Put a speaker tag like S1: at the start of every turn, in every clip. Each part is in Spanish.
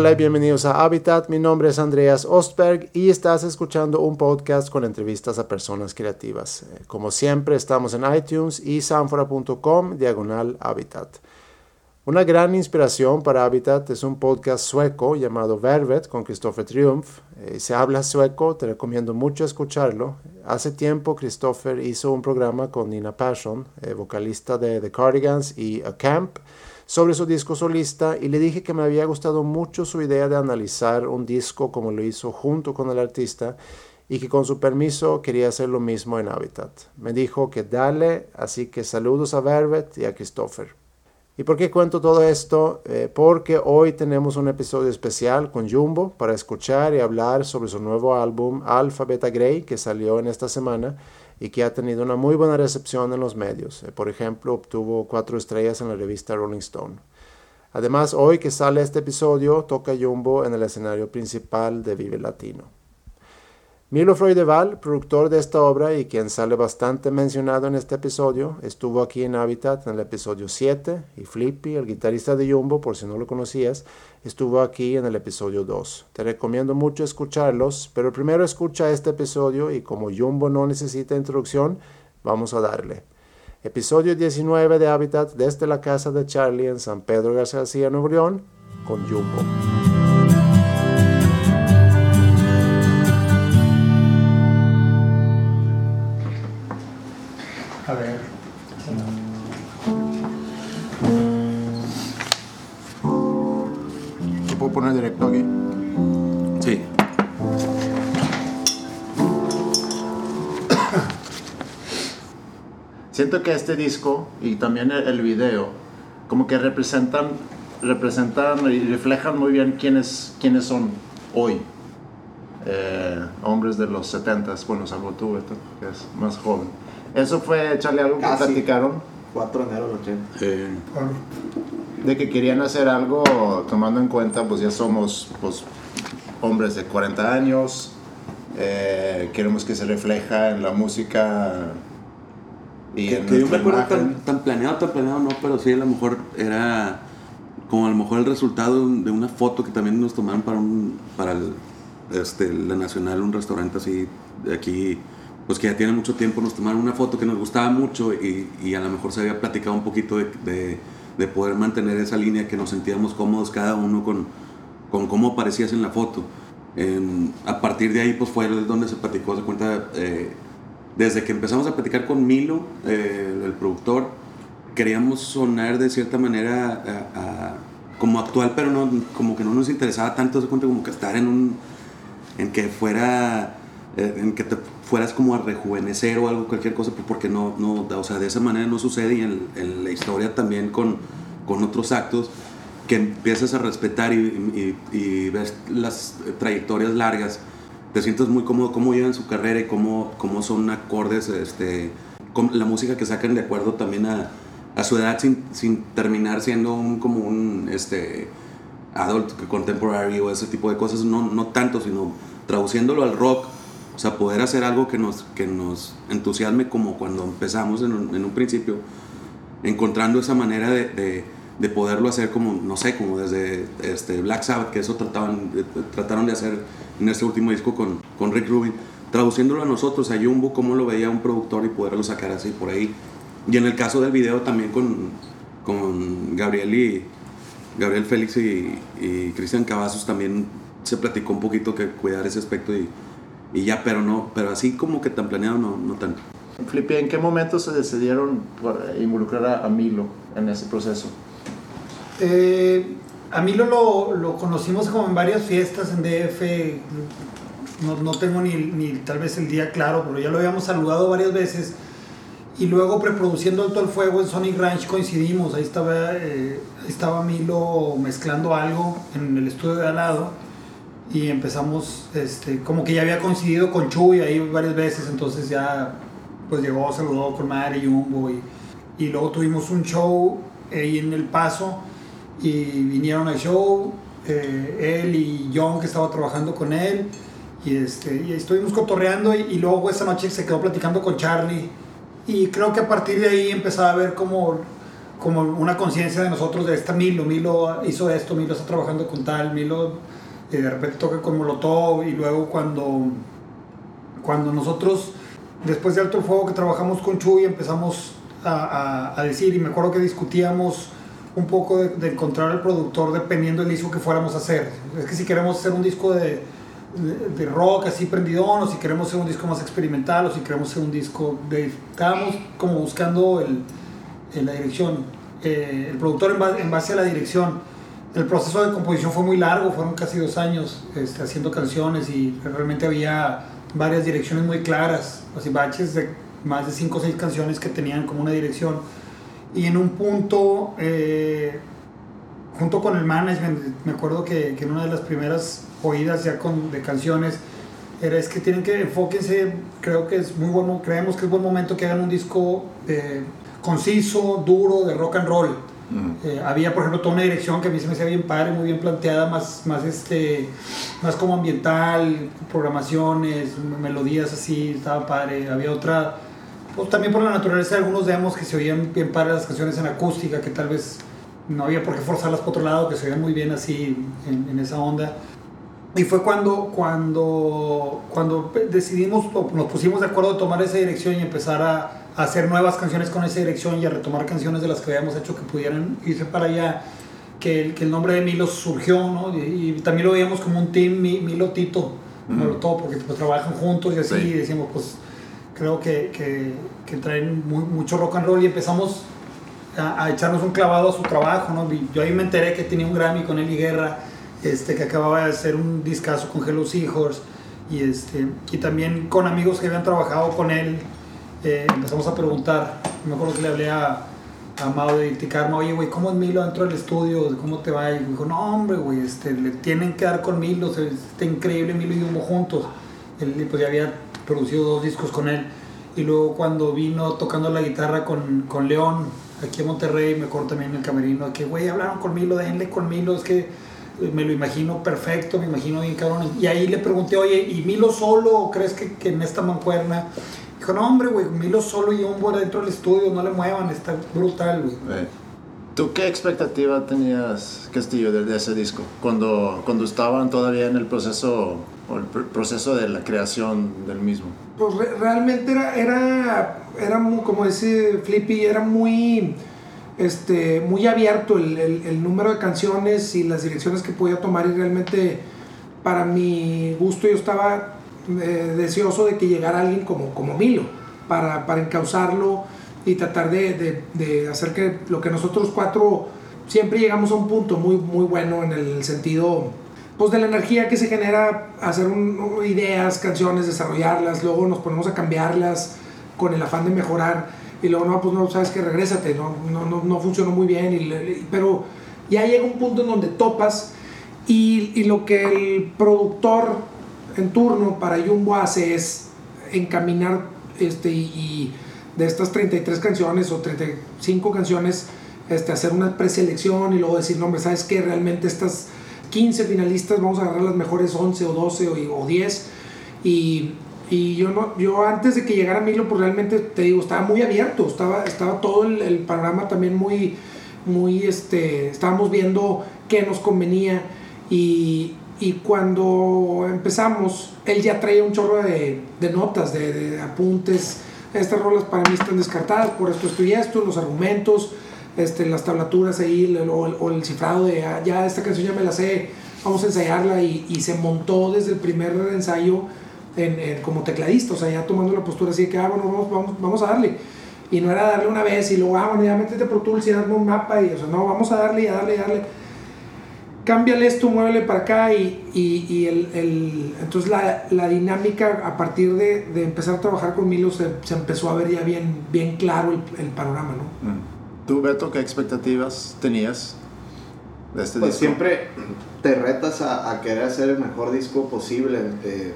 S1: Hola y bienvenidos a Habitat. Mi nombre es Andreas Ostberg y estás escuchando un podcast con entrevistas a personas creativas. Eh, como siempre, estamos en iTunes y sanfora.com diagonal Habitat. Una gran inspiración para Habitat es un podcast sueco llamado Vervet con Christopher Triumph. Eh, se habla sueco, te recomiendo mucho escucharlo. Hace tiempo Christopher hizo un programa con Nina Persson, eh, vocalista de The Cardigans y A Camp, sobre su disco solista y le dije que me había gustado mucho su idea de analizar un disco como lo hizo junto con el artista y que con su permiso quería hacer lo mismo en Habitat. Me dijo que dale, así que saludos a Vervet y a Christopher. ¿Y por qué cuento todo esto? Eh, porque hoy tenemos un episodio especial con Jumbo para escuchar y hablar sobre su nuevo álbum Alpha Beta Grey que salió en esta semana y que ha tenido una muy buena recepción en los medios. Eh, por ejemplo, obtuvo cuatro estrellas en la revista Rolling Stone. Además, hoy que sale este episodio, toca Jumbo en el escenario principal de Vive Latino. Milo Freudeval, productor de esta obra y quien sale bastante mencionado en este episodio, estuvo aquí en Habitat en el episodio 7 y Flippy, el guitarrista de Jumbo, por si no lo conocías, estuvo aquí en el episodio 2. Te recomiendo mucho escucharlos, pero primero escucha este episodio y como Jumbo no necesita introducción, vamos a darle. Episodio 19 de Habitat desde la casa de Charlie en San Pedro García, Nuevo León, con Jumbo. Poner directo aquí?
S2: Sí.
S1: Siento que este disco y también el, el video como que representan, representan y reflejan muy bien quiénes, quiénes son hoy. Eh, hombres de los 70, bueno, salvo tú, Beto, que es más joven. Eso fue, echarle algo que
S3: Casi.
S1: platicaron
S3: 4 de enero del 80.
S2: Eh,
S1: de que querían hacer algo tomando en cuenta, pues ya somos pues, hombres de 40 años, eh, queremos que se refleja en la música y
S2: que,
S1: en
S2: que yo me acuerdo tan, tan planeado, tan planeado no, pero sí a lo mejor era como a lo mejor el resultado de una foto que también nos tomaron para un para el, este, la Nacional, un restaurante así de aquí, pues que ya tiene mucho tiempo, nos tomaron una foto que nos gustaba mucho y, y a lo mejor se había platicado un poquito de, de, de poder mantener esa línea que nos sentíamos cómodos cada uno con, con cómo aparecías en la foto. A partir de ahí pues fue donde se platicó, se cuenta, eh, desde que empezamos a platicar con Milo, eh, el productor, queríamos sonar de cierta manera a- como actual, pero no, como que no nos interesaba tanto, se cuenta como que estar en un, en que fuera, eh, en que te fueras como a rejuvenecer o algo, cualquier cosa, pues, porque no, no, o sea, de esa manera no sucede y en, en la historia también con, con otros actos que empiezas a respetar y, y- y ves las trayectorias largas, te sientes muy cómodo cómo llevan su carrera y cómo, cómo son acordes, este, con la música que sacan de acuerdo también a, a su edad sin, sin terminar siendo un, como un este, adult contemporary o ese tipo de cosas, no, no tanto, sino traduciéndolo al rock, o sea, poder hacer algo que nos, que nos entusiasme como cuando empezamos en un, en un principio, encontrando esa manera de, de, de poderlo hacer como, no sé, como desde este Black Sabbath, que eso trataban, de- trataron de hacer en este último disco con, con Rick Rubin, traduciéndolo a nosotros, a Jumbo, cómo lo veía un productor y poderlo sacar así por ahí. Y en el caso del video también con, con Gabriel y Gabriel Félix y, y Cristian Cavazos también se platicó un poquito que cuidar ese aspecto y, y ya, pero no, pero así como que tan planeado no, no tanto.
S1: Flippy, ¿en qué momento se decidieron por, eh, involucrar a, a Milo en ese proceso?
S4: Eh, a mí lo, lo, lo conocimos como en varias fiestas en DF. No, no tengo ni, ni tal vez el día claro, pero ya lo habíamos saludado varias veces. Y luego preproduciendo Alto el Fuego en Sonic Ranch coincidimos. Ahí estaba, eh, ahí estaba Milo mezclando algo en el estudio de al lado. Y empezamos, este, como que ya había coincidido con Chuy ahí varias veces. Entonces ya pues llegó, saludó con Madre y Jumbo. Y, y luego tuvimos un show ahí en El Paso y vinieron al show, eh, él y John que estaba trabajando con él y, este, y estuvimos cotorreando y, y luego esa noche se quedó platicando con Charlie y creo que a partir de ahí empezaba a ver como como una conciencia de nosotros de esta Milo, Milo hizo esto, Milo está trabajando con tal, Milo eh, de repente toca con Molotov y luego cuando, cuando nosotros después de Alto el Fuego que trabajamos con Chuy empezamos a, a, decir y me acuerdo que discutíamos un poco de, encontrar el productor dependiendo del disco que fuéramos a hacer. Es que si queremos hacer un disco de, de, rock así prendidón o si queremos hacer un disco más experimental o si queremos hacer un disco de... Estábamos como buscando el en la dirección, eh, el productor en base, a la dirección. El proceso de composición fue muy largo, fueron casi dos años este, haciendo canciones y realmente había varias direcciones muy claras, así baches de más de cinco o seis canciones que tenían como una dirección. Y en un punto, eh, junto con el management, me acuerdo que, que, en una de las primeras oídas ya con, de canciones, era es que tienen que enfóquense, creo que es muy bueno, creemos que es buen momento que hagan un disco de conciso, duro, de rock and roll. Eh, había, por ejemplo, toda una dirección que a mí se me hacía bien padre, muy bien planteada, más, más, este, más como ambiental, programaciones, melodías así, estaba padre. Había otra, pues también por la naturaleza de algunos demos que se oían bien padre las canciones en acústica, que tal vez no había por qué forzarlas por otro lado, que se oían muy bien así en, en esa onda. Y fue cuando, cuando, cuando decidimos, nos pusimos de acuerdo de tomar esa dirección y empezar a, hacer nuevas canciones con esa dirección y a retomar canciones de las que habíamos hecho que pudieran irse para allá, que el, que el nombre de Milo surgió, ¿no? Y, también lo veíamos como un team Milo Tito, todo, porque pues, trabajan juntos y así, y decimos, pues creo que, que, que traen mucho rock and roll y empezamos a, a, echarnos un clavado a su trabajo, ¿no? Yo ahí me enteré que tenía un Grammy con Eli Guerra, este, que acababa de hacer un discazo con Hello Seahorse, y, este, y también con amigos que habían trabajado con él eh, empezamos a preguntar. Me acuerdo que le hablé a, a Mao de Ticarma, oye, güey, ¿cómo es Milo dentro del estudio? ¿Cómo te va? Y me dijo, no, hombre, güey, este, le tienen que dar con Milo, está increíble Milo y Humo juntos. Él pues ya había producido dos discos con él. Y luego cuando vino tocando la guitarra con, con León, aquí en Monterrey, me acuerdo también en el camerino, que, güey, hablaron con Milo, denle con Milo, es que me lo imagino perfecto, me imagino bien cabrón. Y ahí le pregunté, oye, ¿y Milo solo crees que, que en esta mancuerna Dijo, no, hombre, güey, Milo solo y un dentro del estudio, no le muevan, está brutal, güey.
S1: ¿Tú qué expectativa tenías, Castillo, de, ese disco? Cuando, cuando estaban todavía en el proceso, o el proceso de la creación del mismo.
S3: Pues realmente era, era, era muy, como dice Flippy, era muy, este, muy abierto el, el, el número de canciones y las direcciones que podía tomar y realmente para mi gusto yo estaba eh, deseoso de que llegara alguien como, como Milo para, para encauzarlo y tratar de, de, hacer que lo que nosotros cuatro siempre llegamos a un punto muy, muy bueno en el sentido pues de la energía que se genera hacer ideas, canciones, desarrollarlas, luego nos ponemos a cambiarlas con el afán de mejorar y luego no, pues no, sabes que regrésate, no, no, no, no funcionó muy bien, y, pero ya llega un punto en donde topas y, y lo que el productor en turno para Jumbo hace es encaminar este, y, de estas 33 canciones o 35 canciones, este, hacer una preselección y luego decir, no, hombre, ¿sabes qué? Realmente estas 15 finalistas vamos a agarrar las mejores 11 o 12 o, 10. Y, y, yo, no, yo antes de que llegara Milo, pues realmente te digo, estaba muy abierto, estaba, estaba todo el, el panorama también muy, muy, este, estábamos viendo qué nos convenía y, y cuando empezamos, él ya traía un chorro de, de notas, de, de, apuntes. Estas rolas para mí están descartadas por esto, esto y esto, los argumentos, este, las tablaturas ahí, o, el cifrado de ah, ya esta canción ya me la sé, vamos a ensayarla. Y, y se montó desde el primer ensayo en, como tecladista, o sea, ya tomando la postura así de que, ah, bueno, vamos, vamos, vamos a darle. Y no era darle una vez y luego, ah, bueno, ya métete Pro Tools y hazme un mapa. Y, o sea, no, vamos a darle y a darle y a darle cámbiale esto, muévele para acá y, y, el, el, entonces la, la, dinámica a partir de, de, empezar a trabajar con Milo se, se, empezó a ver ya bien, bien claro el, el panorama, ¿no? Mm.
S1: ¿Tú, Beto, qué expectativas tenías de este
S5: pues
S1: disco?
S5: siempre te retas a, a, querer hacer el mejor disco posible. Eh,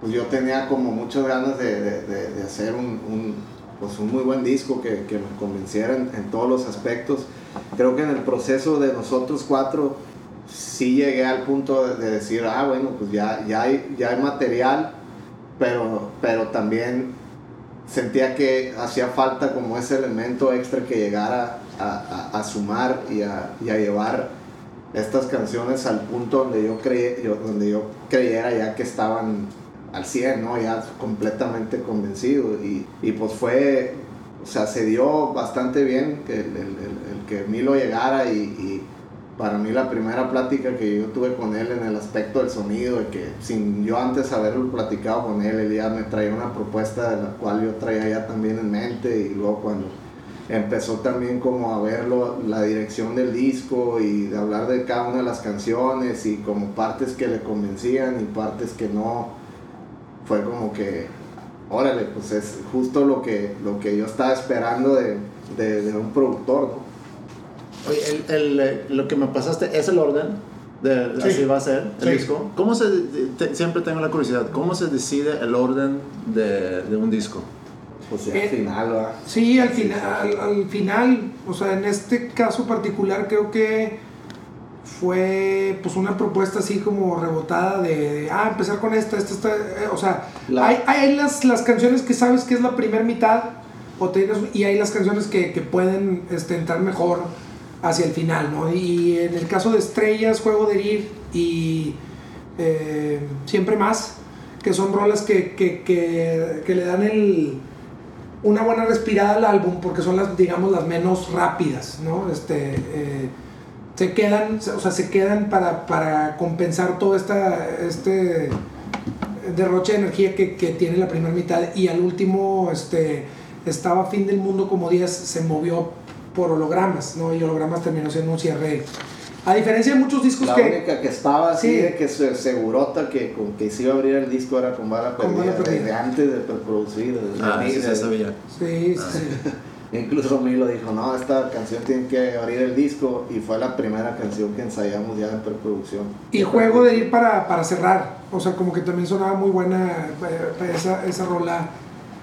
S5: pues yo tenía como muchas ganas de, de, de hacer un, un, pues un muy buen disco que, que me convenciera en, en todos los aspectos. Creo que en el proceso de nosotros cuatro sí llegué al punto de, decir, ah, bueno, pues ya, ya, hay, ya hay material, pero, pero también sentía que hacía falta como ese elemento extra que llegara a, a, sumar y a, y a, llevar estas canciones al punto donde yo, creí, yo, donde yo creyera ya que estaban al 100, ¿no? Ya completamente convencido. Y, y pues fue, o sea, se dio bastante bien que el, el, el, que Milo llegara y, para mí la primera plática que yo tuve con él en el aspecto del sonido, de que sin yo antes haberlo platicado con él, él ya me traía una propuesta de la cual yo traía ya también en mente y luego cuando empezó también como a ver la dirección del disco y de hablar de cada una de las canciones y como partes que le convencían y partes que no, fue como que, órale, pues es justo lo que, lo que yo estaba esperando de, de, un productor.
S1: Oye, el, el, lo que me pasaste es el orden de sí. así va a ser el sí. disco. ¿Cómo se, te, siempre tengo la curiosidad, ¿cómo se decide el orden de, de un disco?
S5: Pues sí, al eh, final, ¿verdad?
S3: Sí, al final, al, al, final, o sea, en este caso particular creo que fue pues una propuesta así como rebotada de, de ah, empezar con esta, esta, esta, eh, o sea, la... hay, hay las, las canciones que sabes que es la primera mitad, o tienes, y hay las canciones que, que pueden este, entrar mejor hacia el final, ¿no? Y en el caso de Estrellas, Juego de Herir y eh, Siempre Más, que son rolas que, que, que, le dan el, una buena respirada al álbum, porque son las, digamos, las menos rápidas, ¿no? Este, eh, se quedan, o sea, se quedan para, para compensar todo esta, este derroche de energía que, que, tiene la primera mitad y al último, este, estaba Fin del Mundo como 10, se movió por hologramas, ¿no? Y hologramas terminó siendo un cierre. A diferencia de muchos discos
S5: la
S3: que...
S5: La única que estaba así, sí. de que se segurota que con que se iba a abrir el disco era con bala perdida, con perdida. desde antes de producir, desde
S1: ah, sí, se sabía.
S3: Sí, ah. sí.
S5: Incluso Milo dijo, no, esta canción tiene que abrir el disco y fue la primera canción que ensayamos ya en preproducción.
S3: Y juego de ir para, para cerrar, o sea, como que también sonaba muy buena eh, esa, esa rola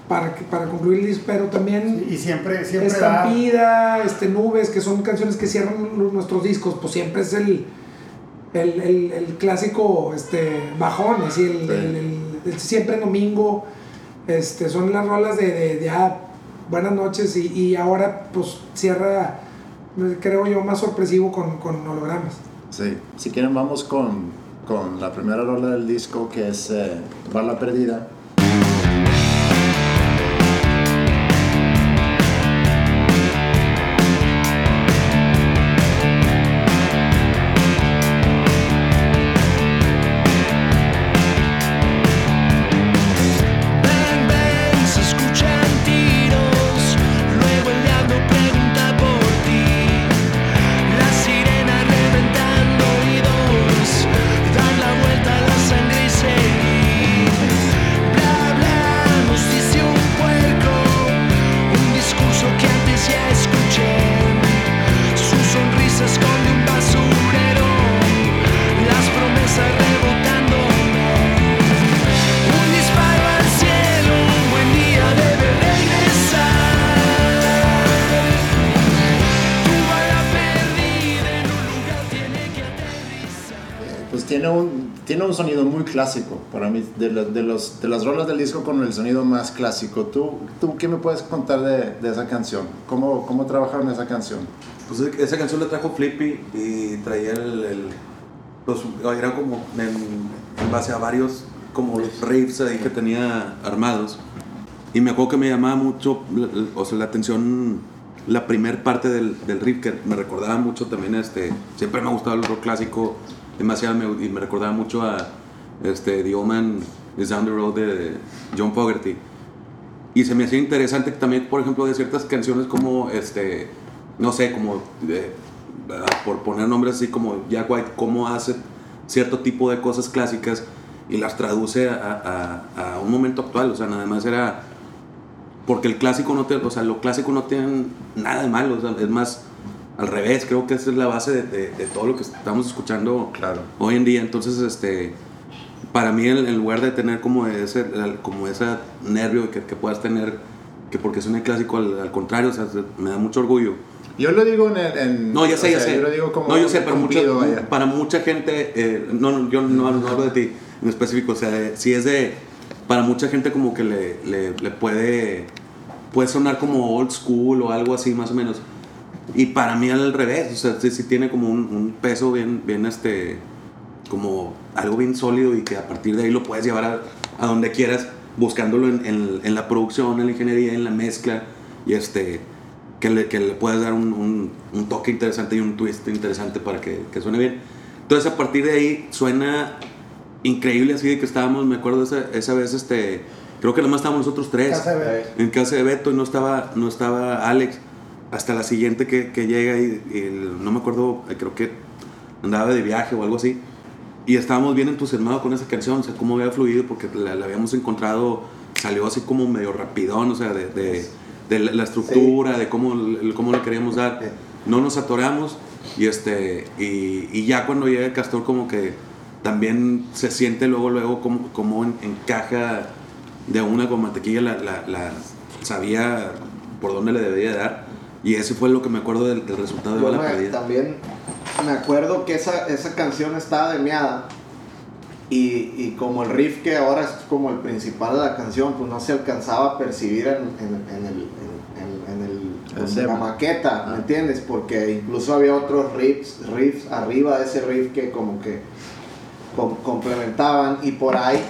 S3: para, para concluir el disco, pero también
S4: y siempre, siempre
S3: Estampida, da... este, Nubes, que son canciones que cierran nuestros discos, pues siempre es el, el, el, el clásico este, bajón, así, el, sí. el, siempre domingo, este, son las rolas de, de, de ah, buenas noches y, y, ahora pues cierra, creo yo, más sorpresivo con, con hologramas.
S1: Sí, si quieren vamos con, con la primera rola del disco que es eh, Bala Perdida. Tiene un sonido muy clásico para mí, de, la, de, los, de las rolas del disco con el sonido más clásico. ¿Tú, tú qué me puedes contar de, de esa canción? ¿Cómo, ¿Cómo trabajaron esa canción?
S2: Pues esa canción la trajo Flippy y traía el... el los, era como en, en, base a varios como riffs ahí que tenía armados. Y me acuerdo que me llamaba mucho, o sea, la atención, la primer parte del, del riff que me recordaba mucho también, este, siempre me ha gustado el rock clásico demasiado me, y me recordaba mucho a este, The Old Man is Down the Road de John Fogerty. Y se me hacía interesante también, por ejemplo, de ciertas canciones como, este, no sé, como, de, por poner nombres así como Jack White, cómo hace cierto tipo de cosas clásicas y las traduce a, a, a un momento actual. O sea, nada más era... Porque el clásico no te, o sea, lo clásico no tiene nada de malo, o sea, es más al revés, creo que esa es la base de, de, de todo lo que estamos escuchando
S1: claro.
S2: hoy en día. Entonces, este, para mí, en, lugar de tener como ese, como ese nervio que, que puedas tener, que porque es un clásico, al, al, contrario, o sea, me da mucho orgullo.
S1: Yo lo digo en, el, en
S2: no, ya sé, ya sé.
S1: Yo lo digo como
S2: no, yo sé, pero mucha, para mucha gente, eh, no, yo no, no, hablo de ti en específico, o sea, si es de, para mucha gente como que le, le, le puede, puede sonar como old school o algo así más o menos Y para mí al revés, o sea, sí, sí tiene como un, un peso bien, bien, este, como algo bien sólido y que a partir de ahí lo puedes llevar a, a donde quieras, buscándolo en, en- en la producción, en la ingeniería, en la mezcla, y este, que le, que le puedas dar un, un- un toque interesante y un twist interesante para que, que suene bien. Entonces a partir de ahí suena increíble, así de que estábamos, me acuerdo esa, esa vez, este, creo que nomás estábamos nosotros tres
S4: Casa
S2: en casa de Beto y no estaba, no estaba Alex. Hasta la siguiente que, que llega y, y no me acuerdo, eh, creo que andaba de viaje o algo así. Y estábamos bien entusiasmados con esa canción, o sea, cómo había fluido, porque la, la habíamos encontrado, salió así como medio rapidón, o sea, de, de, de la, la estructura, de cómo, cómo le queríamos dar.
S5: Sí.
S2: No nos atoramos y, este, y, y ya cuando llega el castor como que también se siente luego, luego cómo, cómo en- encaja de una con mantequilla, la, la, la- sabía por dónde le debía dar. Y ese fue lo que me acuerdo del, del resultado de Bala
S5: me-
S2: Perdida.
S5: también me acuerdo que esa, esa canción estaba de meada y, y como el riff que ahora es como el principal de la canción, pues no se alcanzaba a percibir en, en- en el, en, en el- en la maqueta,
S1: Ah.
S5: ¿me entiendes? Porque incluso había otros riffs, riffs arriba de ese riff que como que com- complementaban y por ahí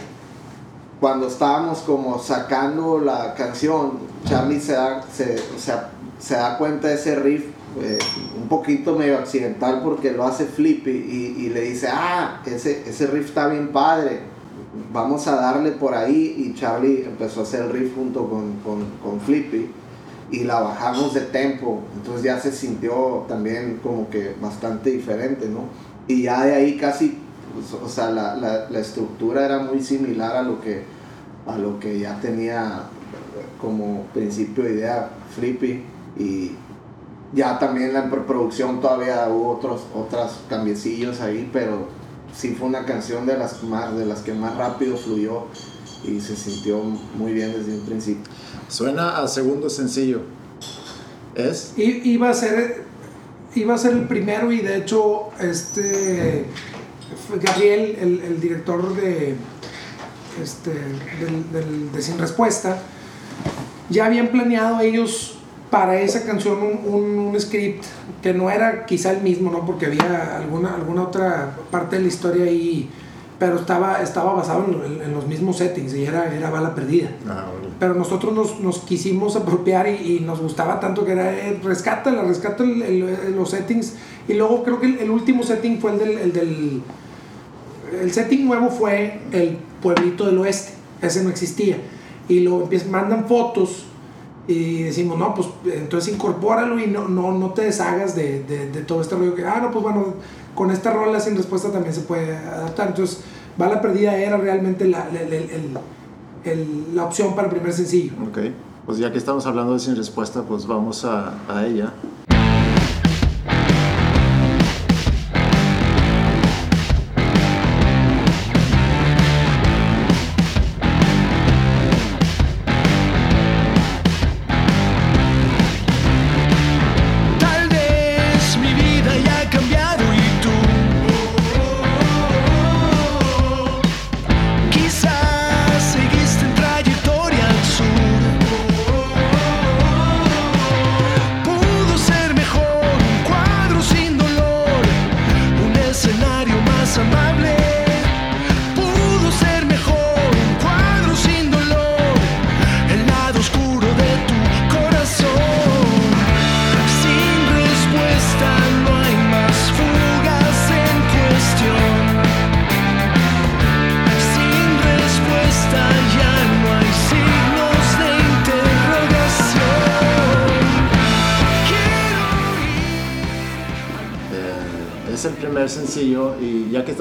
S5: cuando estábamos como sacando la canción, Charlie se da, se, o sea, se da cuenta de ese riff eh, un poquito medio accidental porque lo hace Flippy y, le dice, ah, ese, ese riff está bien padre, vamos a darle por ahí y Charlie empezó a hacer el riff junto con, con, Flippy y la bajamos de tempo, entonces ya se sintió también como que bastante diferente, ¿no? Y ya de ahí casi, pues, o sea, la, la, la estructura era muy similar a lo que, a lo que ya tenía como principio de idea Flippy y ya también la preproducción todavía hubo otros otros cambiecillos ahí, pero sí fue una canción de las más de las que más rápido fluyó y se sintió muy bien desde un principio.
S1: Suena a segundo sencillo. ¿Es?
S3: I- iba a ser iba a ser el primero y de hecho este Gabriel el, el director de este del, del- de sin respuesta ya habían planeado ellos para esa canción un, un- un script que no era quizá el mismo no porque había alguna alguna otra parte de la historia ahí pero estaba estaba basado en, en los mismos settings y era era bala perdida.
S1: Ah, órale.
S3: pero nosotros nos, nos quisimos apropiar y, y nos gustaba tanto que era eh, rescátala, rescata el- el- los settings. Y luego creo que el, el último setting fue el del, el del el setting nuevo fue el pueblito del oeste. Ese no existía. Y lo empiezan, mandan fotos y decimos no pues entonces incorpóralo y no, no, no te deshagas de, de, de todo este rollo que ah no pues bueno con esta rola sin respuesta también se puede adaptar entonces Bala Perdida era realmente la, la- el- la opción para el primer sencillo.
S1: Ok. Pues ya que estamos hablando de sin respuesta, pues vamos a, a ella.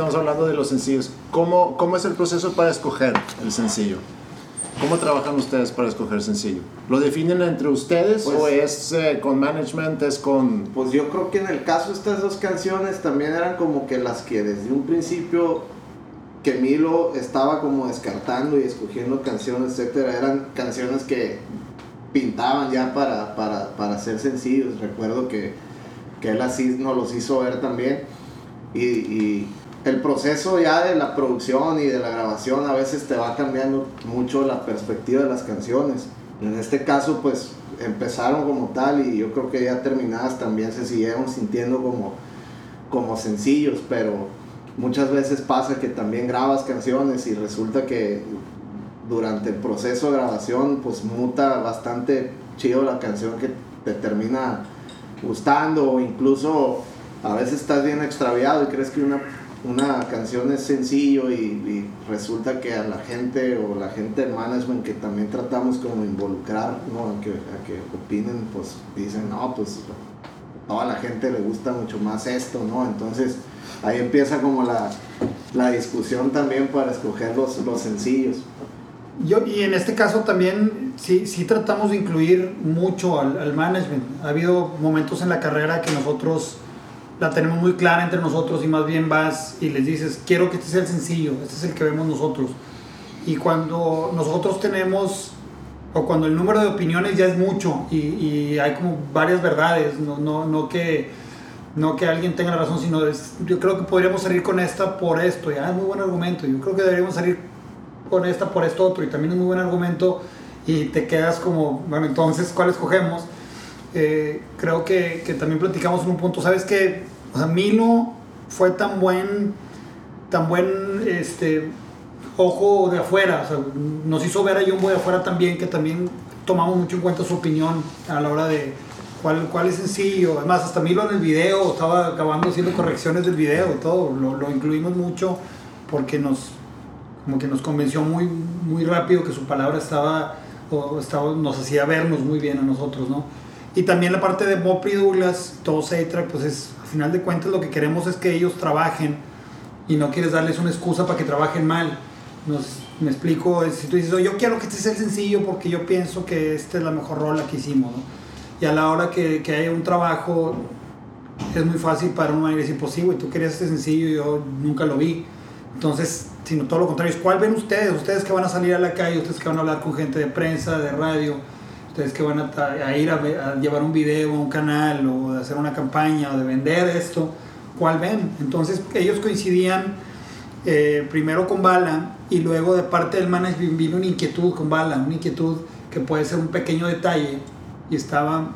S1: Estamos hablando de los sencillos, ¿cómo, ¿cómo es el proceso para escoger el sencillo? ¿Cómo trabajan ustedes para escoger sencillo? ¿Lo definen entre ustedes
S5: Pues-
S1: o es eh, con management, es con...
S5: Pues yo creo que en el caso de estas dos canciones también eran como que las que desde un principio que Milo estaba como descartando y escogiendo canciones, etcétera, eran canciones que pintaban ya para, para, para ser sencillos. Recuerdo que, que él así nos los hizo ver también. Y, y el proceso ya de la producción y de la grabación a veces te va cambiando mucho la perspectiva de las canciones. En este caso, pues empezaron como tal y yo creo que ya terminadas también se siguieron sintiendo como, como sencillos, pero muchas veces pasa que también grabas canciones y resulta que durante el proceso de grabación pues muta bastante chido la canción que te termina gustando o incluso a veces estás bien extraviado y crees que una, una canción es sencillo y, resulta que a la gente o la gente del management que también tratamos como involucrar, ¿no? a, que, que opinen, pues dicen, no, pues toda la gente le gusta mucho más esto, ¿no? Entonces ahí empieza como la, la discusión también para escoger los, los sencillos.
S4: Yo, y en este caso también sí, sí tratamos de incluir mucho al management. Ha habido momentos en la carrera que nosotros la tenemos muy clara entre nosotros y más bien vas y les dices, quiero que este sea el sencillo, este es el que vemos nosotros. Y cuando nosotros tenemos, o cuando el número de opiniones ya es mucho y, y hay como varias verdades, no, no, no, que, no que alguien tenga razón, sino es, yo creo que podríamos salir con esta por esto, ya es muy buen argumento, yo creo que deberíamos salir con esta por esto otro y también es muy buen argumento y te quedas como, bueno, entonces, ¿cuál escogemos? Eh, creo que, que, también platicamos en un punto, ¿sabes que O sea, Milo fue tan buen, tan buen este, ojo de afuera, nos hizo ver a Jumbo de afuera también, que también tomamos mucho en cuenta su opinión a la hora de cuál, cuál es sencillo. Además, hasta Milo en el video, estaba acabando haciendo correcciones del video, todo, lo, lo incluimos mucho porque nos, como que nos convenció muy, muy rápido que su palabra estaba, o estaba, nos hacía vernos muy bien a nosotros, ¿no? Y también la parte de y Douglas, todo A-Track, pues es, al final de cuentas lo que queremos es que ellos trabajen y no quieres darles una excusa para que trabajen mal. Nos, me explico, si tú dices, oh, yo quiero que este sea el sencillo porque yo pienso que esta es la mejor rola que hicimos, ¿no? Y a la hora que, que haya un trabajo, es muy fácil para un manager decir, pues sí, güey, tú querías este sencillo y yo nunca lo vi. Entonces, sino todo lo contrario, ¿cuál ven ustedes? Ustedes que van a salir a la calle, ustedes que van a hablar con gente de prensa, de radio, ustedes que van a, a ir a, a, llevar un video a un canal o de hacer una campaña o de vender esto, ¿cuál ven? Entonces ellos coincidían eh, primero con Bala y luego de parte del management vino una inquietud con Bala, una inquietud que puede ser un pequeño detalle y estaba,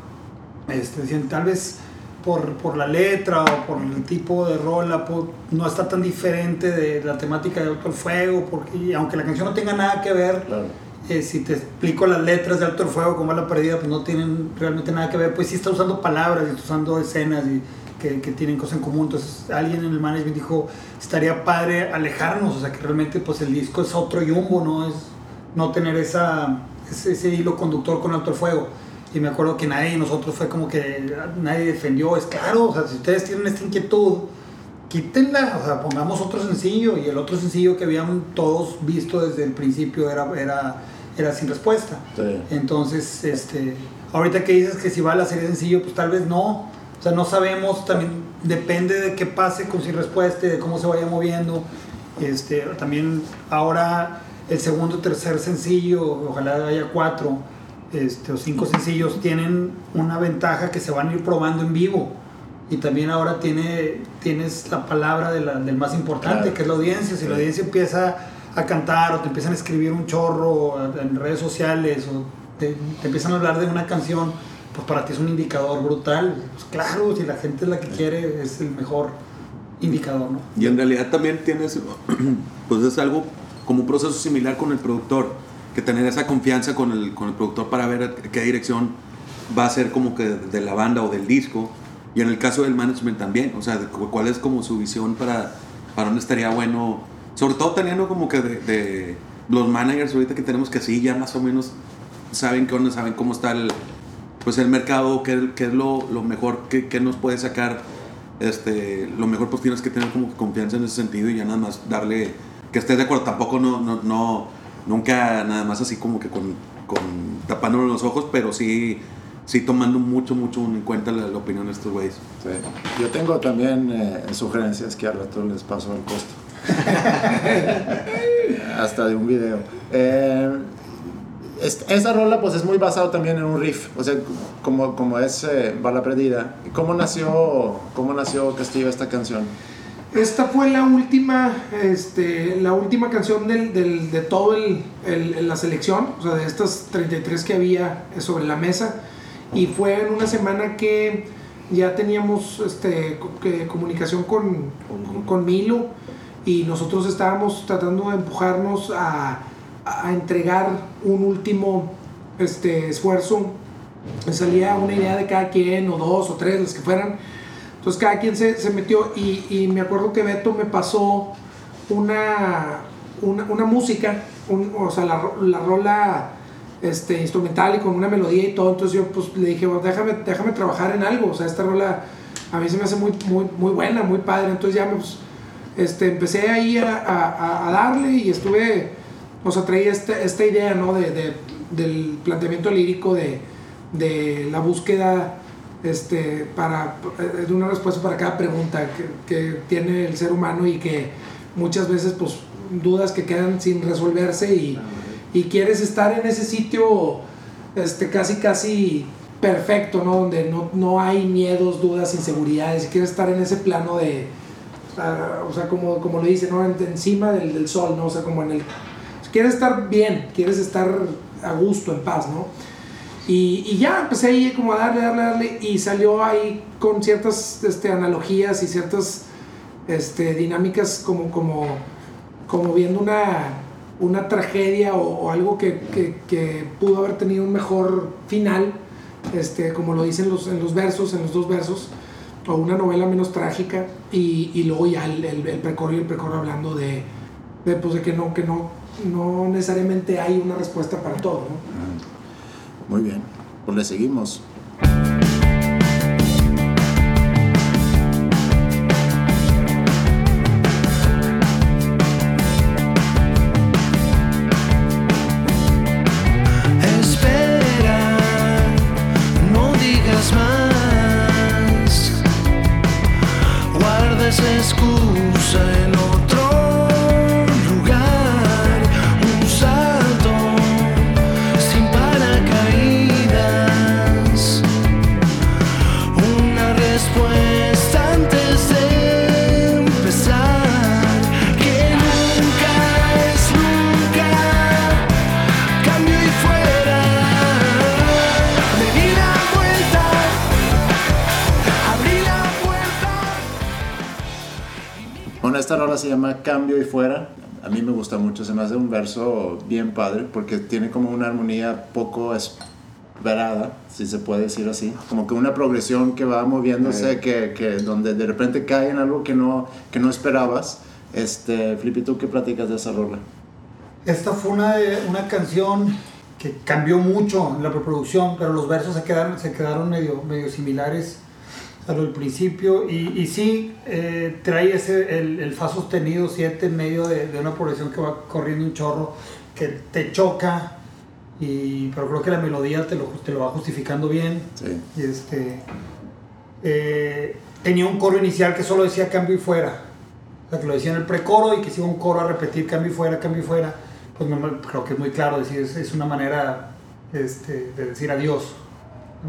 S4: este, decían, tal vez por, por, la letra o por el tipo de rola, por, no está tan diferente de la temática de Alto el Fuego, porque aunque la canción no tenga nada que ver, claro. Eh, si te explico las letras de Alto el Fuego, como es la perdida, pues no tienen realmente nada que ver, pues sí está usando palabras, y está usando escenas y que, que, tienen cosas en común, entonces alguien en el management dijo, estaría padre alejarnos, o sea que realmente pues el disco es otro yumbo, no es no tener esa, ese, ese hilo conductor con Alto el Fuego. Y me acuerdo que nadie de nosotros fue como que nadie defendió, es claro, o sea, si ustedes tienen esta inquietud, quítenla, o sea, pongamos otro sencillo. Y el otro sencillo que habían todos visto desde el principio era, era, era sin respuesta. Sí. Entonces, este, ahorita que dices que si va a la serie sencillo, pues tal vez no, o sea, no sabemos, también depende de qué pase con sin respuesta y de cómo se vaya moviendo. Este, también ahora el segundo, tercer sencillo, ojalá haya cuatro este, o cinco sencillos tienen una ventaja que se van a ir probando en vivo. Y también ahora tiene, tienes la palabra de la, del más importante, claro. que es la audiencia. Si sí. la audiencia empieza a cantar o te empiezan a escribir un chorro en redes sociales o te, te empiezan a hablar de una canción, pues para ti es un indicador brutal. Pues claro, si la gente es la que quiere, es el mejor indicador, ¿no?
S2: Y en realidad también tienes, pues es algo como un proceso similar con el productor que tener esa confianza con el, con el productor para ver qué dirección va a ser como que de la banda o del disco. Y en el caso del management también, o sea, cuál es como su visión para, para dónde estaría bueno, sobre todo teniendo como que de, de los managers ahorita que tenemos que sí, ya más o menos saben qué onda, saben cómo está el, pues el mercado, qué, qué es lo, lo mejor que, que, nos puede sacar, este, lo mejor pues tienes que tener como confianza en ese sentido y ya nada más darle, que estés de acuerdo, tampoco no, no, no nunca nada más así como que con, con tapándole los ojos, pero sí, sí tomando mucho, mucho en cuenta la, la opinión de estos güeyes.
S1: Sí. Yo tengo también eh, sugerencias que al rato les paso el costo. Hasta de un video. Eh, esa rola pues es muy basado también en un riff, o sea, como, como es eh, Bala Perdida. ¿Cómo nació, ¿Cómo nació Castillo esta canción?
S3: Esta fue la última, este, la última canción del, del- de todo el, el- la selección, o sea, de estas 33 que había sobre la mesa. Y fue en una semana que ya teníamos este, comunicación con, con Milo y nosotros estábamos tratando de empujarnos a, a entregar un último este, esfuerzo. Salía una idea de cada quien, o dos, o tres, las que fueran. Entonces cada quien se, se metió y, y me acuerdo que Beto me pasó una, una, una música, un- o sea, la, la rola este, instrumental y con una melodía y todo. Entonces yo pues le dije, "Bueno, déjame, déjame trabajar en algo. O sea, esta rola a mí se me hace muy, muy, muy buena, muy padre. Entonces ya me, pues, este, empecé ahí a, a- darle y estuve, o sea, traía esta, esta idea, ¿no? De, de- del planteamiento lírico de, de la búsqueda este, para, eh, de una respuesta para cada pregunta que, que tiene el ser humano y que muchas veces, pues, dudas que quedan sin resolverse y, y quieres estar en ese sitio este, casi, casi perfecto, ¿no? Donde no, no hay miedos, dudas, inseguridades, quieres estar en ese plano de, o sea, como, como lo dice, ¿no? En- encima del, del sol, ¿no? O sea, como en el... Quieres estar bien, quieres estar a gusto, en paz, ¿no? Y, y ya empecé ahí como a darle, darle, darle, y salió ahí con ciertas este, analogías y ciertas este, dinámicas como, como, como viendo una, una tragedia o, o algo que, que- que pudo haber tenido un mejor final, este, como lo dicen los, en los versos, en los dos versos, o una novela menos trágica, y, y luego ya el, el, el y el precoro hablando de, de, pues, de que, no, que no, no necesariamente hay una respuesta para todo.
S1: Muy bien, pues le seguimos. Se llama Cambio y Fuera. A mí me gusta mucho, se me hace un verso bien padre porque tiene como una armonía poco esperada, si se puede decir así. Como que una progresión que va moviéndose, que, que donde de repente cae en algo que no, que no esperabas. Este, Flippy, ¿tú qué platicas de esa rola?
S4: Esta fue una, de- una canción que cambió mucho en la preproducción, pero los versos se quedaron, se quedaron medio, medio similares a lo del principio. Y, y sí, eh, trae ese, el, el fa sostenido 7 en medio de, de una progresión que va corriendo un chorro, que te choca, y, pero creo que la melodía te lo, te lo va justificando bien.
S1: Sí.
S4: Y este, eh, tenía un coro inicial que solo decía cambio y fuera. O sea, que lo decía en el precoro y que se iba un coro a repetir cambio y fuera, cambio y fuera. Pues me- creo que es muy claro decir, es, es una manera este, de decir adiós.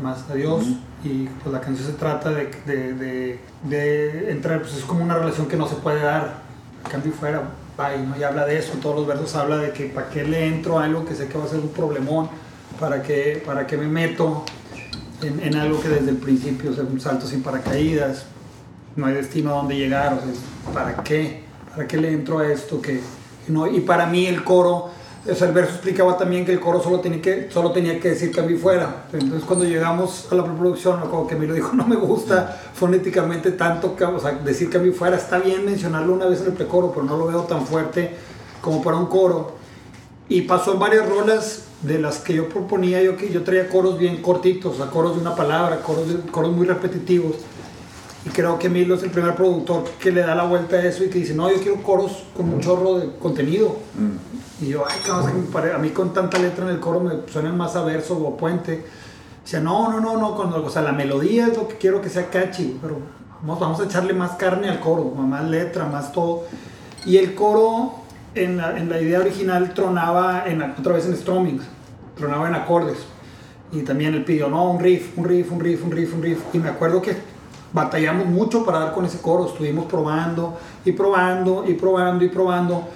S4: Más adiós. Y pues la canción se trata de, de, de- de entrar, pues es como una relación que no se puede dar. Cambio fuera, bye, ¿no? Y habla de eso. En todos los versos habla de que para qué le entro a algo que sé que va a ser un problemón. Para qué, para qué me meto en, en algo que desde el principio es un salto sin paracaídas, no hay destino a dónde llegar, o sea, ¿para qué? ¿Para qué le entro a esto? Que, que no? Y para mí el coro, o el verso explicaba también que el coro solo tenía que, solo tenía que decir cambio y fuera. Entonces cuando llegamos a la preproducción, como que me lo dijo, no me gusta fonéticamente tanto, que, o sea, decir cambio y fuera, está bien mencionarlo una vez en el precoro, pero no lo veo tan fuerte como para un coro. Y pasó en varias rolas de las que yo proponía, yo que yo traía coros bien cortitos, o sea, coros de una palabra, coros, coros muy repetitivos. Y creo que Milo es el primer productor que le da la vuelta a eso y que dice, no, yo quiero coros con un chorro de contenido. Y yo, ay, cabrón, a mí con tanta letra en el coro me suenan más a verso o a puente. Dice, no, no, no, no, cuando, o sea, la melodía es lo que quiero que sea catchy, pero vamos, vamos a echarle más carne al coro, más letra, más todo. Y el coro, en la, en la idea original, tronaba en, otra vez en strummings, tronaba en acordes. Y también él pidió, no, un riff, un riff, un riff, un riff, un riff. Y me acuerdo que batallamos mucho para dar con ese coro, estuvimos probando y probando y probando y probando.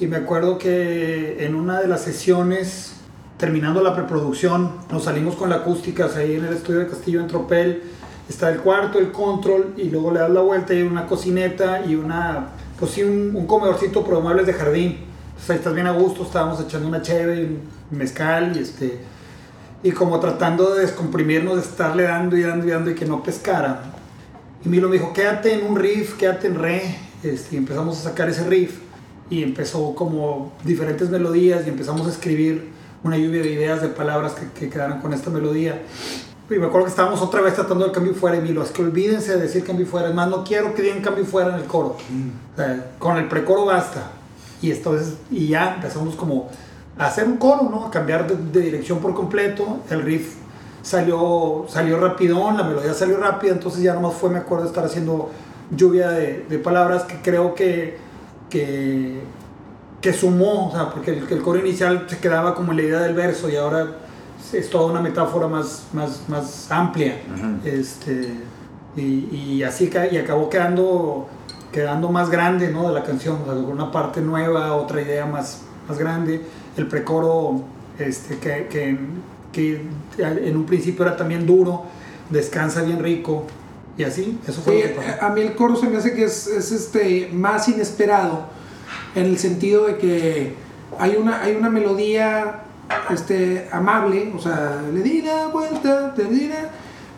S4: Y me acuerdo que en una de las sesiones, terminando la preproducción, nos salimos con la acústica ahí en el estudio de Castillo en Tropel. Está el cuarto, el control, y luego le das la vuelta y una cocineta y una, pues sí, un, comedorcito pero muebles de jardín. Entonces ahí estás bien a gusto, estábamos echando una cheve, un mezcal y este y como tratando de descomprimirnos, de estarle dando y dando y dando y que no pescara. Y Milo me dijo, quédate en un riff, quédate en re. Este, y empezamos a sacar ese riff y empezó como diferentes melodías y empezamos a escribir una lluvia de ideas, de palabras que, que quedaron con esta melodía. Y me acuerdo que estábamos otra vez tratando del cambio fuera y Milo, es que olvídense de decir cambio fuera, es más, no quiero que digan cambio fuera en el coro. O sea, con el precoro basta. Y, esto es, y ya empezamos como a hacer un coro, ¿no? A cambiar de, de dirección por completo. El riff salió, salió rapidón, la melodía salió rápida, entonces ya nomás fue, me acuerdo, estar haciendo lluvia de, de palabras que creo que, que, que sumó, o sea, porque el, el coro inicial se quedaba como la idea del verso y ahora es toda una metáfora más, más, más amplia. este, y, y así y acabó quedando, quedando más grande ¿no? de la canción, o sea, una parte nueva, otra idea más, más grande. El precoro este, que, que, que en un principio era también duro, descansa bien rico. Y así, eso fue
S3: Sí,
S4: lo que
S3: a mí el coro se me hace que es, es, este, más inesperado en el sentido de que hay una, hay una melodía este, amable, o sea, le di la vuelta, te di la-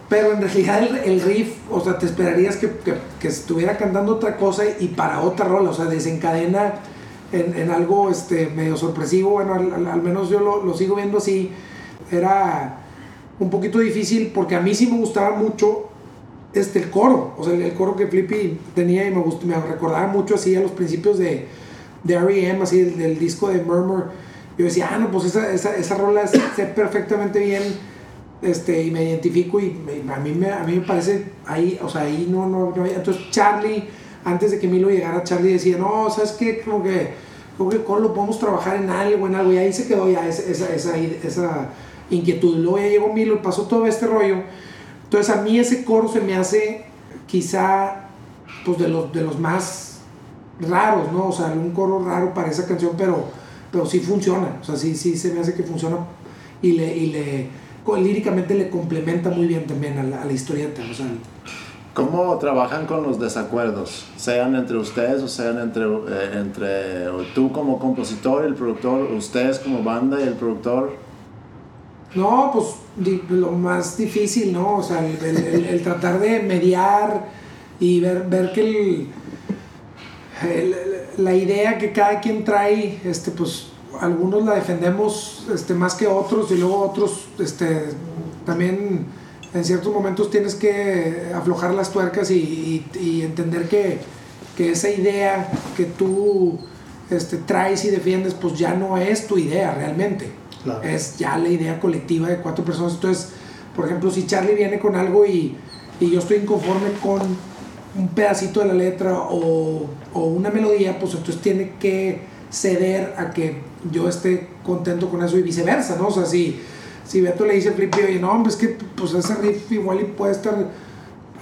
S3: pero en realidad el, el riff, o sea, te esperarías que, que, que estuviera cantando otra cosa y para otra rola, o sea, desencadena en, en algo este, medio sorpresivo, bueno, al, al- al menos yo lo, lo sigo viendo así, era un poquito difícil porque a mí sí me gustaba mucho este, el coro, o sea, el, coro que Flippy tenía y me, gustó, me recordaba mucho así a los principios de, de R.E.M., así del, disco de Murmur. Yo decía, ah, no, pues esa, esa, esa rola sé perfectamente bien este, y me identifico y a, mí me, a mí me parece ahí, o sea, ahí no, no, Entonces Charlie, antes de que Milo llegara, Charlie decía, no, ¿sabes qué? Como que, como que lo podemos trabajar en algo, en algo, y ahí se quedó ya esa, esa, esa, esa inquietud. Luego ya llegó Milo y pasó todo este rollo. Entonces a mí ese coro se me hace quizá pues de los, de los más raros, ¿no? O sea, un coro raro para esa canción, pero, pero sí funciona. O sea, sí, sí se me hace que funciona y le, y le líricamente le complementa muy bien también a la, a la historieta. O
S1: ¿Cómo trabajan con los desacuerdos? Sean entre ustedes o sean entre, eh, entre tú como compositor y el productor, ustedes como banda y el productor.
S3: No, pues lo más difícil, ¿no? O sea, el, el- el- tratar de mediar y ver, ver que la idea que cada quien trae, este, pues algunos la defendemos este, más que otros y luego otros este, también en ciertos momentos tienes que aflojar las tuercas y, y- y entender que, que esa idea que tú este, traes y defiendes, pues ya no es tu idea realmente Es ya la idea colectiva de cuatro personas. Entonces, por ejemplo, si Charlie viene con algo y, y yo estoy inconforme con un pedacito de la letra o, o una melodía, pues entonces tiene que ceder a que yo esté contento con eso y viceversa, ¿no? O sea, si, si Beto le dice a Flippy, oye, no, hombre, es que pues ese riff igual y puede estar...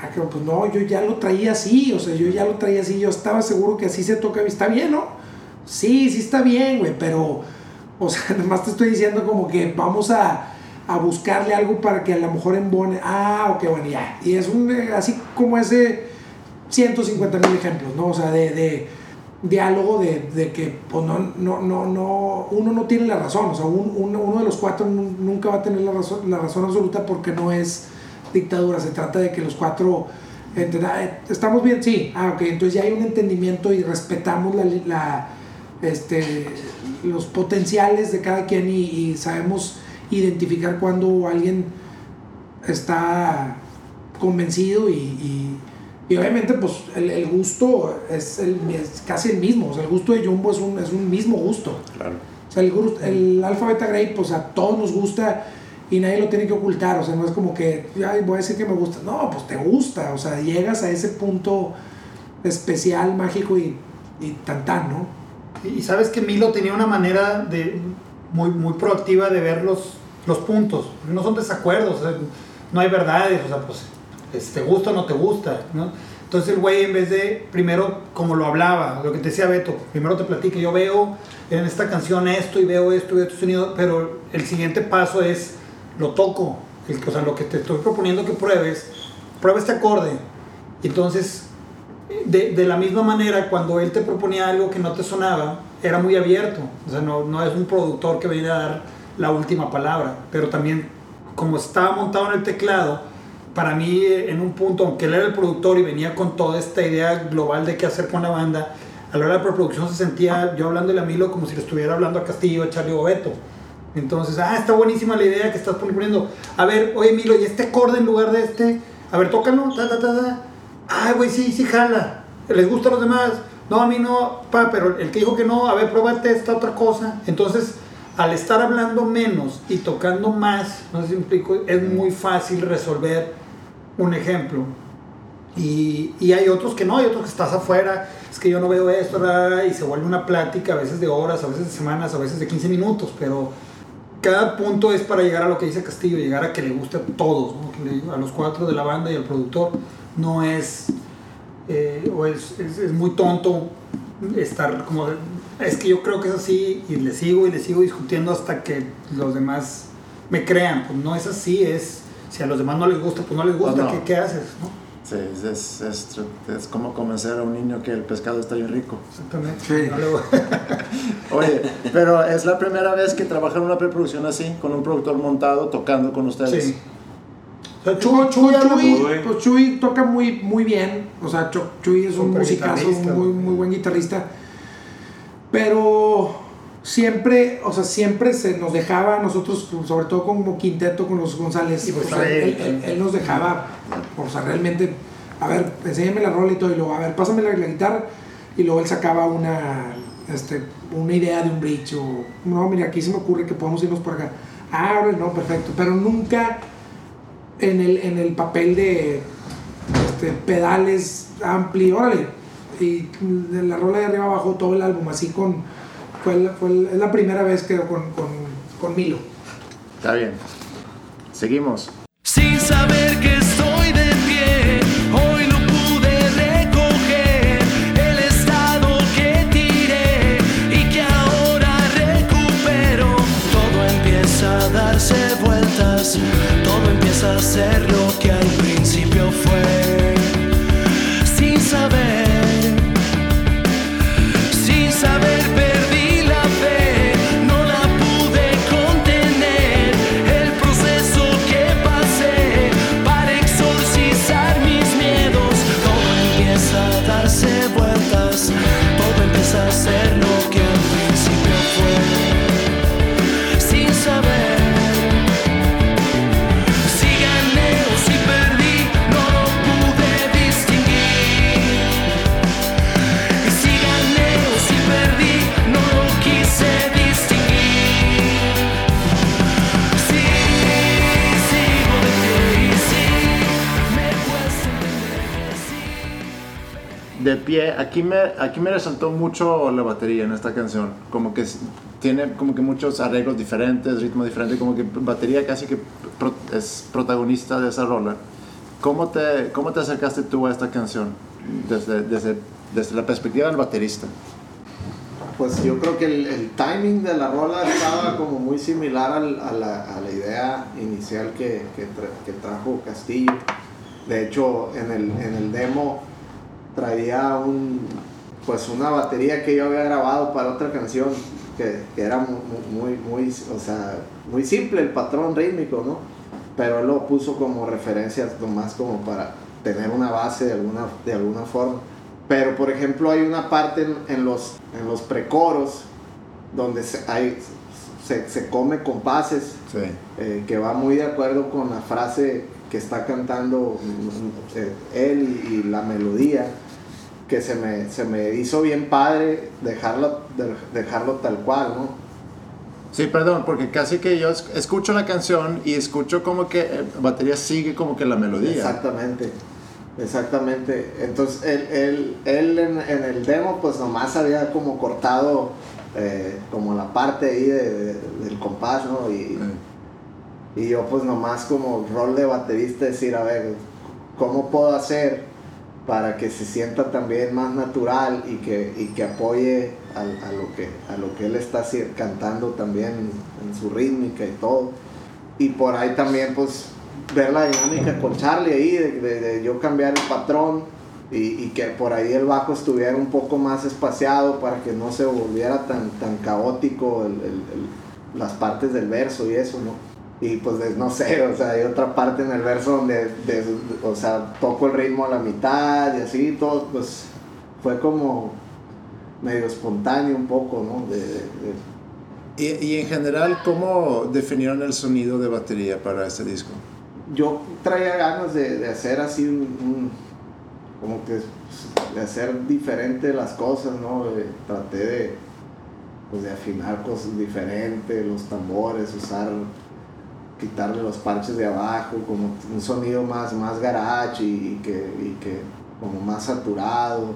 S3: Ah, pues no, yo ya lo traía así, o sea, yo ya lo traía así, yo estaba seguro que así se toca, está bien, ¿no? Sí, sí está bien, güey, pero, o sea, nomás te estoy diciendo como que vamos a, a buscarle algo para que a lo mejor embone. Ah, ok, bueno, ya. Y es un, eh, así como ese 150 mil ejemplos, ¿no? O sea, de, de diálogo de, de que, pues no, no, no, no, uno no tiene la razón, o sea, un- uno, de los cuatro nu- nunca va a tener la razón, la razón absoluta porque no es dictadura, se trata de que los cuatro entenda- eh, estamos bien, sí, ah, ok, entonces ya hay un entendimiento y respetamos la, la, este, los potenciales de cada quien y, y sabemos identificar cuando alguien está convencido y, y- y obviamente pues el, el gusto es, el, es casi el mismo, o sea, el gusto de Jumbo es un, es un mismo gusto.
S1: Claro.
S3: O sea, el, el Alpha Beta Grey, pues a todos nos gusta y nadie lo tiene que ocultar. O sea, no es como que, "Ay, voy a decir que me gusta. No, pues te gusta. O sea, llegas a ese punto especial, mágico y, y tan tan, ¿no?
S4: Y sabes que Milo tenía una manera de muy, muy proactiva de ver los, los puntos. No son desacuerdos, no hay verdades, o sea, pues es, ¿te gusta o no te gusta? ¿no? Entonces el güey en vez de, primero, como lo hablaba, lo que te decía Beto, primero te platica, yo veo en esta canción esto y veo esto y veo este sonido, pero el siguiente paso es, lo toco, el, o sea, lo que te estoy proponiendo que pruebes, prueba este acorde. Entonces, de, de la misma manera, cuando él te proponía algo que no te sonaba, era muy abierto, o sea, no, no es un productor que viene a dar la última palabra, pero también como estaba montado en el teclado, para mí en un punto, aunque él era el productor y venía con toda esta idea global de qué hacer con la banda, a la hora de la preproducción se sentía yo hablándole a Milo como si le estuviera hablando a Castillo, a Charlie Bobeto. Entonces, ah, está buenísima la idea que estás poniendo. A ver, oye Milo, ¿y este acorde en lugar de este? A ver, tócalo, ta, ta, ta, ta. Ay, güey, sí, sí, jala. ¿Les gusta a los demás? No, a mí no, pa, pero el que dijo que no, a ver, pruébate esta otra cosa. Entonces, al estar hablando menos y tocando más, no sé si me explico, es muy fácil resolver un ejemplo. Y, y hay otros que no, hay otros que estás afuera, es que yo no veo esto, y se vuelve una plática, a veces de horas, a veces de semanas, a veces de 15 minutos, pero cada punto es para llegar a lo que dice Castillo, llegar a que le guste a todos, ¿no? A los cuatro de la banda y al productor. No es, eh, o es, es, es muy tonto estar como, de- es que yo creo que es así y le sigo y le sigo discutiendo hasta que los demás me crean. Pues no es así, es, si a los demás no les gusta, pues no les gusta,
S1: Pues no.
S4: ¿qué, qué haces? ¿no?
S1: Sí, es, es, es, es como convencer a un niño que el pescado está bien rico.
S4: Exactamente.
S3: Sí.
S4: No le-
S1: Oye, pero es la primera vez que trabajan una preproducción así, con un productor montado, tocando con ustedes.
S4: Sí. Sea,
S3: Chuy,
S4: Chuy,
S3: pues Chuy toca muy, muy bien. O sea, Chu- Chuy es un musicazo, muy, muy buen guitarrista. Pero siempre, o sea, siempre se nos dejaba, nosotros, sobre todo como quinteto con los González,
S4: Y pues
S3: o sea,
S4: él,
S3: él, él- él nos dejaba, o sea, realmente, a ver, enséñame la rola y todo, y luego, a ver, pásame la, la guitarra, y luego él sacaba una, este, una idea de un bridge, o, no, mira, aquí se me ocurre que podemos irnos por acá. Ah, no, perfecto, pero nunca en el, en el papel de este, pedales amplio, órale. Y de la rola de arriba abajo todo el álbum, así con. Fue, la- fue la- es la primera vez que con, con, con Milo.
S1: Está bien. Seguimos.
S6: Sin saber que todo empieza a ser lo que al principio fue. De pie,
S1: aquí me, aquí me resaltó mucho la batería en esta canción. Como que tiene como que muchos arreglos diferentes, ritmos diferentes, como que batería casi que es protagonista de esa rola. ¿Cómo te, ¿Cómo te acercaste tú a esta canción desde, desde, desde la perspectiva del baterista?
S5: Pues yo creo que el, timing de la rola estaba como muy similar a, la, a la idea inicial que, que trajo Castillo. De hecho, en el, en el demo traía un, pues una batería que yo había grabado para otra canción, que, que era mu- mu- muy, muy, o sea, muy simple el patrón rítmico, ¿no? Pero él lo puso como referencia nomás como para tener una base de alguna, de alguna forma. Pero por ejemplo hay una parte en, en los, en los precoros donde se, hay, se, se come compases
S1: Sí.
S5: eh, que va muy de acuerdo con la frase que está cantando eh, él y la melodía que se me, se me hizo bien padre dejarlo, de- dejarlo tal cual, ¿no?
S1: Sí, perdón, porque casi que yo es- escucho la canción y escucho como que eh, batería sigue como que la melodía.
S5: Exactamente, exactamente. Entonces él, él, él en, en el demo pues nomás había como cortado eh, como la parte ahí de- de- del compás, ¿no? Y, y yo pues nomás como rol de baterista decir, a ver, cómo puedo hacer para que se sienta también más natural y que, y que apoye a, lo que, a lo que él está cantando también en su rítmica y todo. Y por ahí también pues ver la dinámica con Charlie ahí, de, de- yo cambiar el patrón y, que por ahí el bajo estuviera un poco más espaciado para que no se volviera tan, tan caótico las partes del verso y eso, ¿no? Y pues no sé, o sea, hay otra parte en el verso donde, de- o sea, toco el ritmo a la mitad y así, todo, pues fue como medio espontáneo un poco, ¿no? De- de-
S1: Y, y en general, ¿cómo definieron el sonido de batería para este disco?
S5: yo traía ganas de, de hacer así un, un- como que de hacer diferente las cosas, ¿no? Traté de, pues, de afinar cosas diferentes, los tambores, usar, quitarle los parches de abajo, como un sonido más, más garage y, que, y que como más saturado.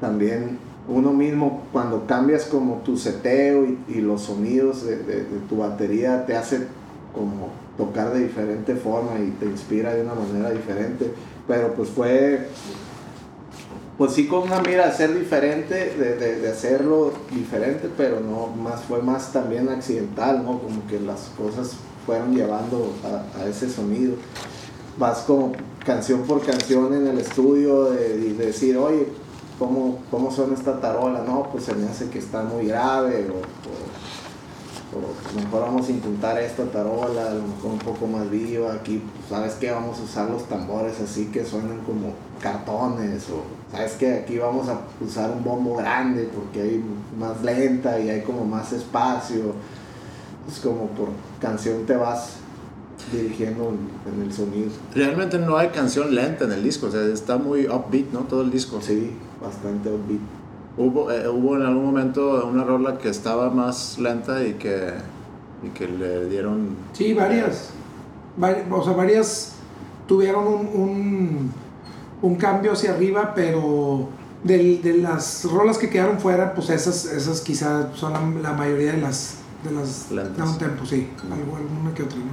S5: También uno mismo cuando cambias como tu seteo y, los sonidos de, de- de tu batería te hace como tocar de diferente forma y te inspira de una manera diferente. Pero pues fue, pues sí con una mira a ser diferente, de, de- de hacerlo diferente, pero no más, fue más también accidental, ¿no? Como que las cosas fueron llevando a, ese sonido. Vas como canción por canción en el estudio de, de decir, oye, ¿cómo, ¿cómo suena esta tarola? No, pues se me hace que está muy grave o mejor vamos a intentar esta tarola, a lo mejor un poco más viva, aquí, ¿sabes qué? Vamos a usar los tambores así que suenan como cartones, o ¿sabes qué? Aquí vamos a usar un bombo grande porque hay más lenta y hay como más espacio. Es como por canción te vas dirigiendo en, el sonido.
S1: Realmente no hay canción lenta en el disco, o sea, está muy upbeat, ¿no? Todo el disco.
S5: Sí, bastante upbeat.
S1: Hubo, eh, hubo en algún momento una rola que estaba más lenta y que, y que le dieron...
S3: Sí, varias. Vari- o sea, varias tuvieron un, un, un cambio hacia arriba, pero del- de las rolas que quedaron fuera, pues esas, esas quizá son la, la mayoría de las de las
S1: Lentas.
S3: down tempo, sí. Algo, alguna que otra, ¿no?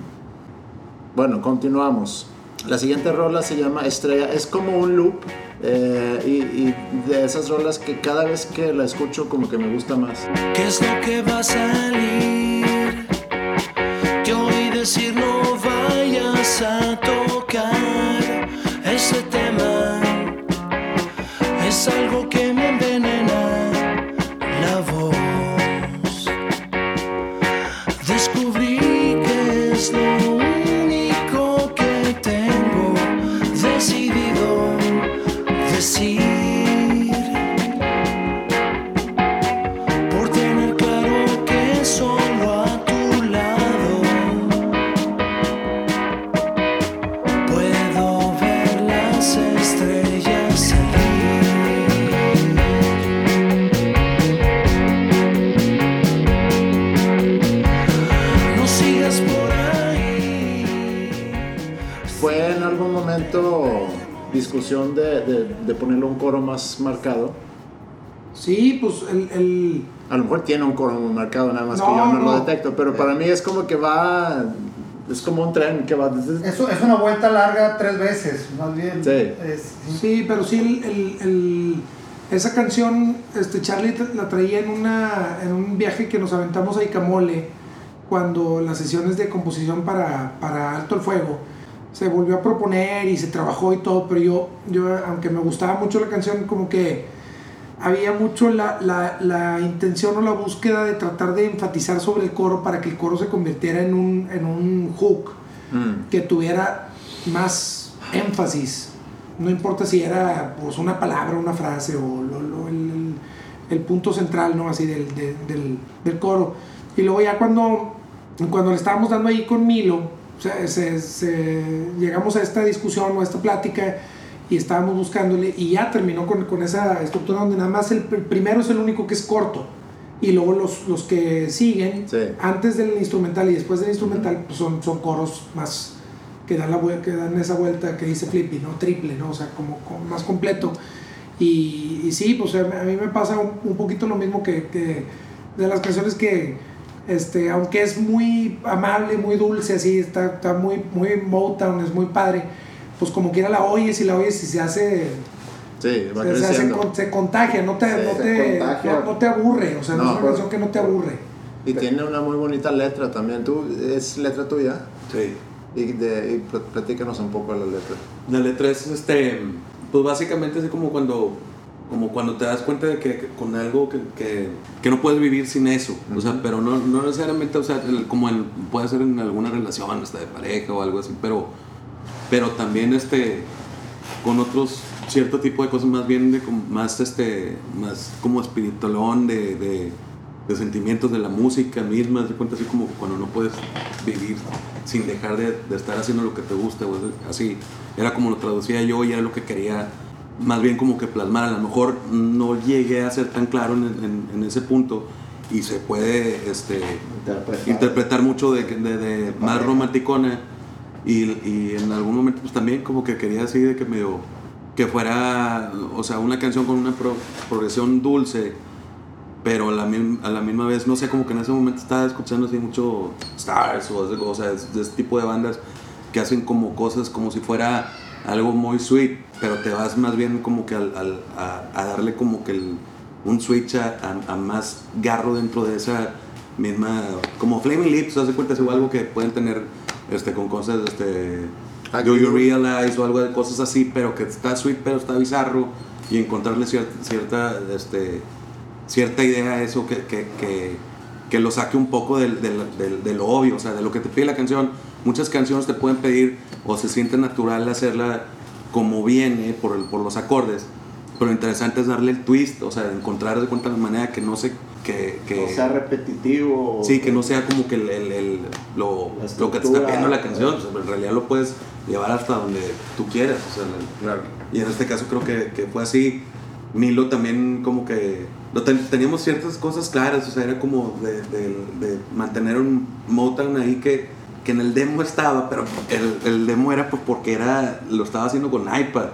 S1: Bueno, continuamos. La siguiente rola se llama Estrella. Es como un loop eh, y, y de esas rolas que cada vez que la escucho como que me gusta más.
S6: ¿Qué es lo que va a salir? Que oí decir no vayas a tocar
S1: discusión de, de, de ponerle un coro más marcado?
S3: Sí, pues el, el-
S1: A lo mejor tiene un coro muy marcado, nada más que
S3: No,
S1: yo no, lo
S3: no.
S1: detecto, pero para mí es como que va... Es como un tren que va...
S4: Es, es una vuelta larga tres veces, más bien.
S1: Sí.
S4: Es- sí.
S3: Sí, pero sí, el, el- esa canción, este, Charlie la traía en, una, en un viaje que nos aventamos a Icamole, cuando las sesiones de composición para, para Alto el Fuego se volvió a proponer y se trabajó y todo, pero yo, yo aunque me gustaba mucho la canción, como que había mucho la, la, la intención o la búsqueda de tratar de enfatizar sobre el coro para que el coro se convirtiera en un, en un hook
S1: Mm.
S3: que tuviera más énfasis. No importa si era pues, una palabra, una frase o lo- lo- el, el- punto central, ¿no? Así del, de- del, del coro. Y luego ya cuando, cuando le estábamos dando ahí con Milo, o sea, se- se- llegamos a esta discusión o a esta plática y estábamos buscándole y ya terminó con, con esa estructura donde nada más el, pr- primero es el único que es corto. Y luego los, los que siguen,
S1: Sí.
S3: antes del instrumental y después del instrumental, pues son, son coros más que dan, la, que dan esa vuelta que dice Flippy, ¿no? Triple, ¿no? O sea, como, como más completo. Y, y sí, pues a mí a mí me pasa un, un poquito lo mismo que, que de las canciones que, este, aunque es muy amable, muy dulce, así, está, está muy, muy Motown, es muy padre, pues como quiera la oyes y la oyes y se hace
S1: Sí, va
S3: se, se hace se contagia, no te,
S1: Sí,
S3: no,
S5: se
S3: te,
S5: contagia.
S3: no, no te aburre, o sea, no,
S1: No,
S3: es una
S1: pues-
S3: canción que no te aburre.
S1: Y tiene una muy bonita letra también. ¿Tú es letra tuya?
S2: Sí.
S1: Y, de, y pl- platícanos un poco de la letra.
S2: La letra es este, pues básicamente es como cuando, como cuando te das cuenta de que, que con algo que, que, que no puedes vivir sin eso, o sea, pero no, no necesariamente, o sea, el- como en- puede ser en alguna relación, hasta de pareja o algo así, pero, pero también este, con otros cierto tipo de cosas más bien de más este, más como espiritualón de, de, de sentimientos de la música misma, de cuenta así como cuando no puedes vivir sin dejar de, de estar haciendo lo que te gusta, así, era como lo traducía yo y era lo que quería más bien como que plasmar, a lo mejor no llegué a ser tan claro en, en- en ese punto y se puede este,
S5: Interpretar.
S2: interpretar mucho de, de, de más romanticona y, y en algún momento pues también como que quería así de que medio que fuera o sea una canción con una pro- progresión dulce pero a la, a la misma vez no sé como que en ese momento estaba escuchando así mucho Stars o, o sea de, de ese tipo de bandas que hacen como cosas como si fuera algo muy sweet pero te vas más bien como que al, al- a, a darle como que el- un switch a, a- a más garro dentro de esa misma como Flaming Lips de cuenta es algo que pueden tener este con cosas este Do You Realize o algo de cosas así pero que está sweet pero está bizarro y encontrarle cierta, cierta este cierta idea a eso que, que, que, que lo saque un poco del, del, del- de lo obvio, o sea, de lo que te pide la canción. Muchas canciones te pueden pedir o se siente natural hacerla como viene por, el- por los acordes, pero lo interesante es darle el twist, o sea, encontrar de cuenta la manera que no se... Que, que,
S5: o sea repetitivo.
S2: Sí, que no sea como que el, el- el- lo, lo que te está pidiendo la canción, o sea, en realidad lo puedes llevar hasta donde tú quieras. O sea, el-
S1: Claro.
S2: y en este caso creo que, que fue así. Milo también como que lo ten- teníamos ciertas cosas claras, o sea, era como de, de- de mantener un Motown ahí que, que en el demo estaba, pero el, demo era pues porque era, lo estaba haciendo con iPad.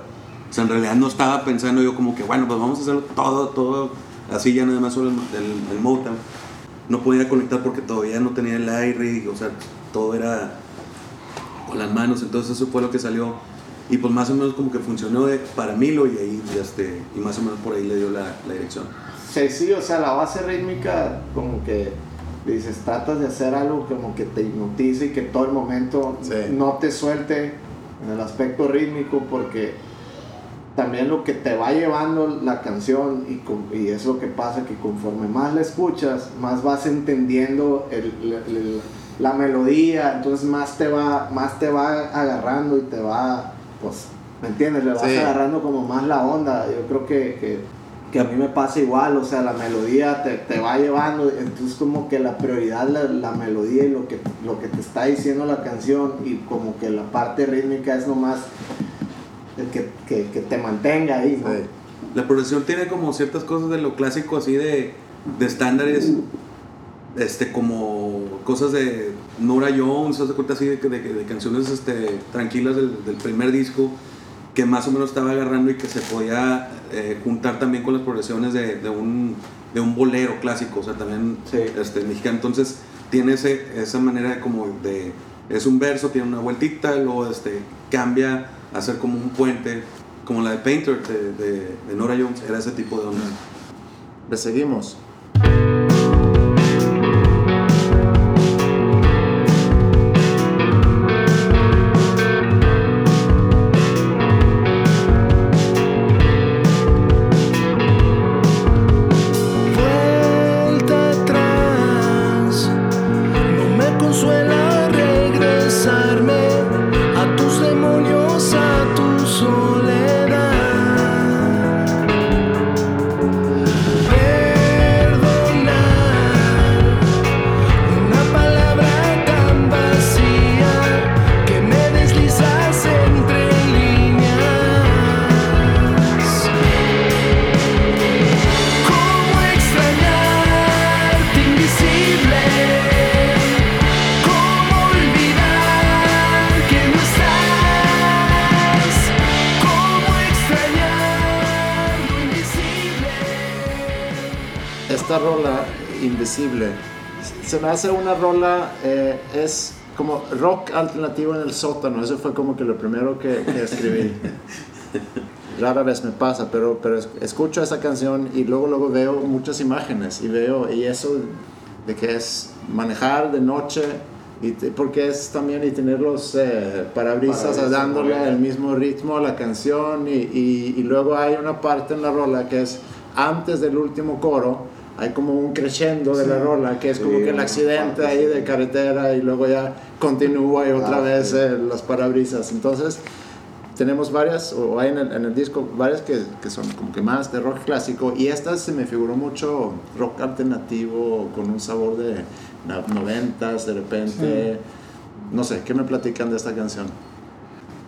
S2: O sea, en realidad no estaba pensando yo como que, bueno, pues vamos a hacerlo todo, todo así ya nada más solo el, el. No podía conectar porque todavía no tenía el aire, o sea, todo era con las manos, entonces eso fue lo que salió. Y pues más o menos como que funcionó de- para Milo y ahí, este, y más o menos por ahí le dio la dirección.
S5: Sí, sí, o sea, la base rítmica como que dices, tratas de hacer algo como que te hipnotice y que todo el momento
S1: Sí.
S5: no te suelte en el aspecto rítmico porque también lo que te va llevando la canción y, con- y es lo que pasa que conforme más la escuchas, más vas entendiendo el- el- el- la melodía, entonces más te va más te va agarrando y te va, pues, ¿me entiendes? Le vas
S1: Sí.
S5: agarrando como más la onda. Yo creo que, que, que a mí me pasa igual, o sea, la melodía te, te va llevando, entonces como que la prioridad la, la melodía y lo que, lo que te está diciendo la canción y como que la parte rítmica es nomás el que, que, que te mantenga ahí, ¿no?
S2: La progresión tiene como ciertas cosas de lo clásico, así de, de estándares, este, como cosas de Nora Jones, así de, de, de canciones este, tranquilas del, del primer disco, que más o menos estaba agarrando y que se podía eh, juntar también con las progresiones de, de un, de un bolero clásico, o sea, también
S5: Sí.
S2: este, mexicano. Entonces, tiene ese, esa manera de como de. Es un verso, tiene una vueltita, luego este, cambia a ser como un puente, como la de Painter de, de, de Nora Jones, era ese tipo de onda.
S1: Le seguimos. Esta rola, Invisible, se me hace una rola, eh, es como rock alternativo en el sótano, eso fue como que lo primero que, que escribí. Rara vez me pasa, pero, pero es- escucho esa canción y luego, luego veo muchas imágenes y veo, y eso de que es manejar de noche, y porque es también y tener los eh, parabrisas dándole el mismo ritmo a la canción y, y- y luego hay una parte en la rola que es antes del último coro, hay como un crescendo de la rola que es como
S5: Sí,
S1: que el accidente
S5: parte,
S1: ahí
S5: sí.
S1: de carretera y luego ya continúa y otra
S5: Ah,
S1: vez
S5: sí.
S1: eh, las parabrisas. Entonces tenemos varias, o hay en el, en el disco varias que, que son como que más de rock clásico y esta se me figuró mucho rock alternativo con un sabor de noventas de repente. No sé, ¿qué me platican de esta canción?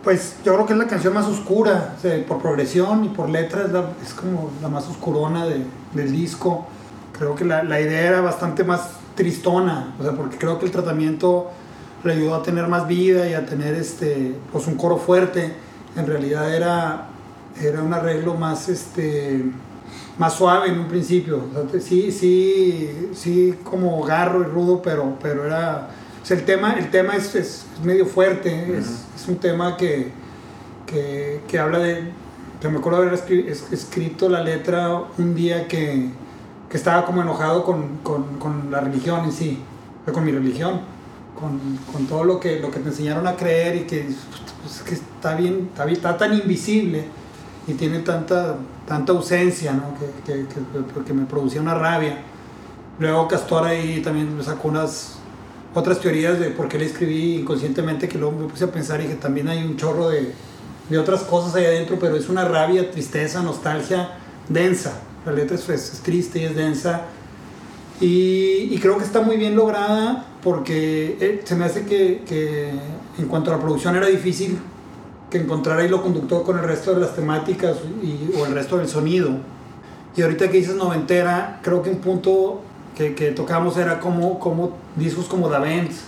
S4: Pues yo creo que es la canción más oscura, o sea, por progresión y por letra, es, la- es como la más oscurona de- del disco. Creo que la, la idea era bastante más tristona, o sea, porque creo que el tratamiento le ayudó a tener más vida y a tener este, pues un coro fuerte. En realidad era, era un arreglo más, este, más suave en un principio. O sea, sí, sí, sí, como garro y rudo, pero, pero era. O sea, el tema, el tema es, es- es medio fuerte. es, es un tema que, que, que habla de. Que me acuerdo haber escri- es- escrito la letra un día que, que estaba como enojado con, con, con la religión en sí, con mi religión, con, con todo lo que, lo que te enseñaron a creer y que, pues, que está bien, está, bien- está tan invisible y tiene tanta, tanta ausencia, ¿no? que, que, que- que me producía una rabia. Luego Castor ahí también me sacó unas otras teorías de por qué le escribí inconscientemente, que luego me puse a pensar y que también hay un chorro de, de otras cosas ahí adentro, pero es una rabia, tristeza, nostalgia densa. La letra es, es- triste y es densa. Y, y creo que está muy bien lograda porque eh, se me hace que, que en cuanto a la producción era difícil que encontrara hilo conductor con el resto de las temáticas y- o el resto del sonido. Y ahorita que dices noventera, creo que un punto que, que tocamos era como, como discos como The Vents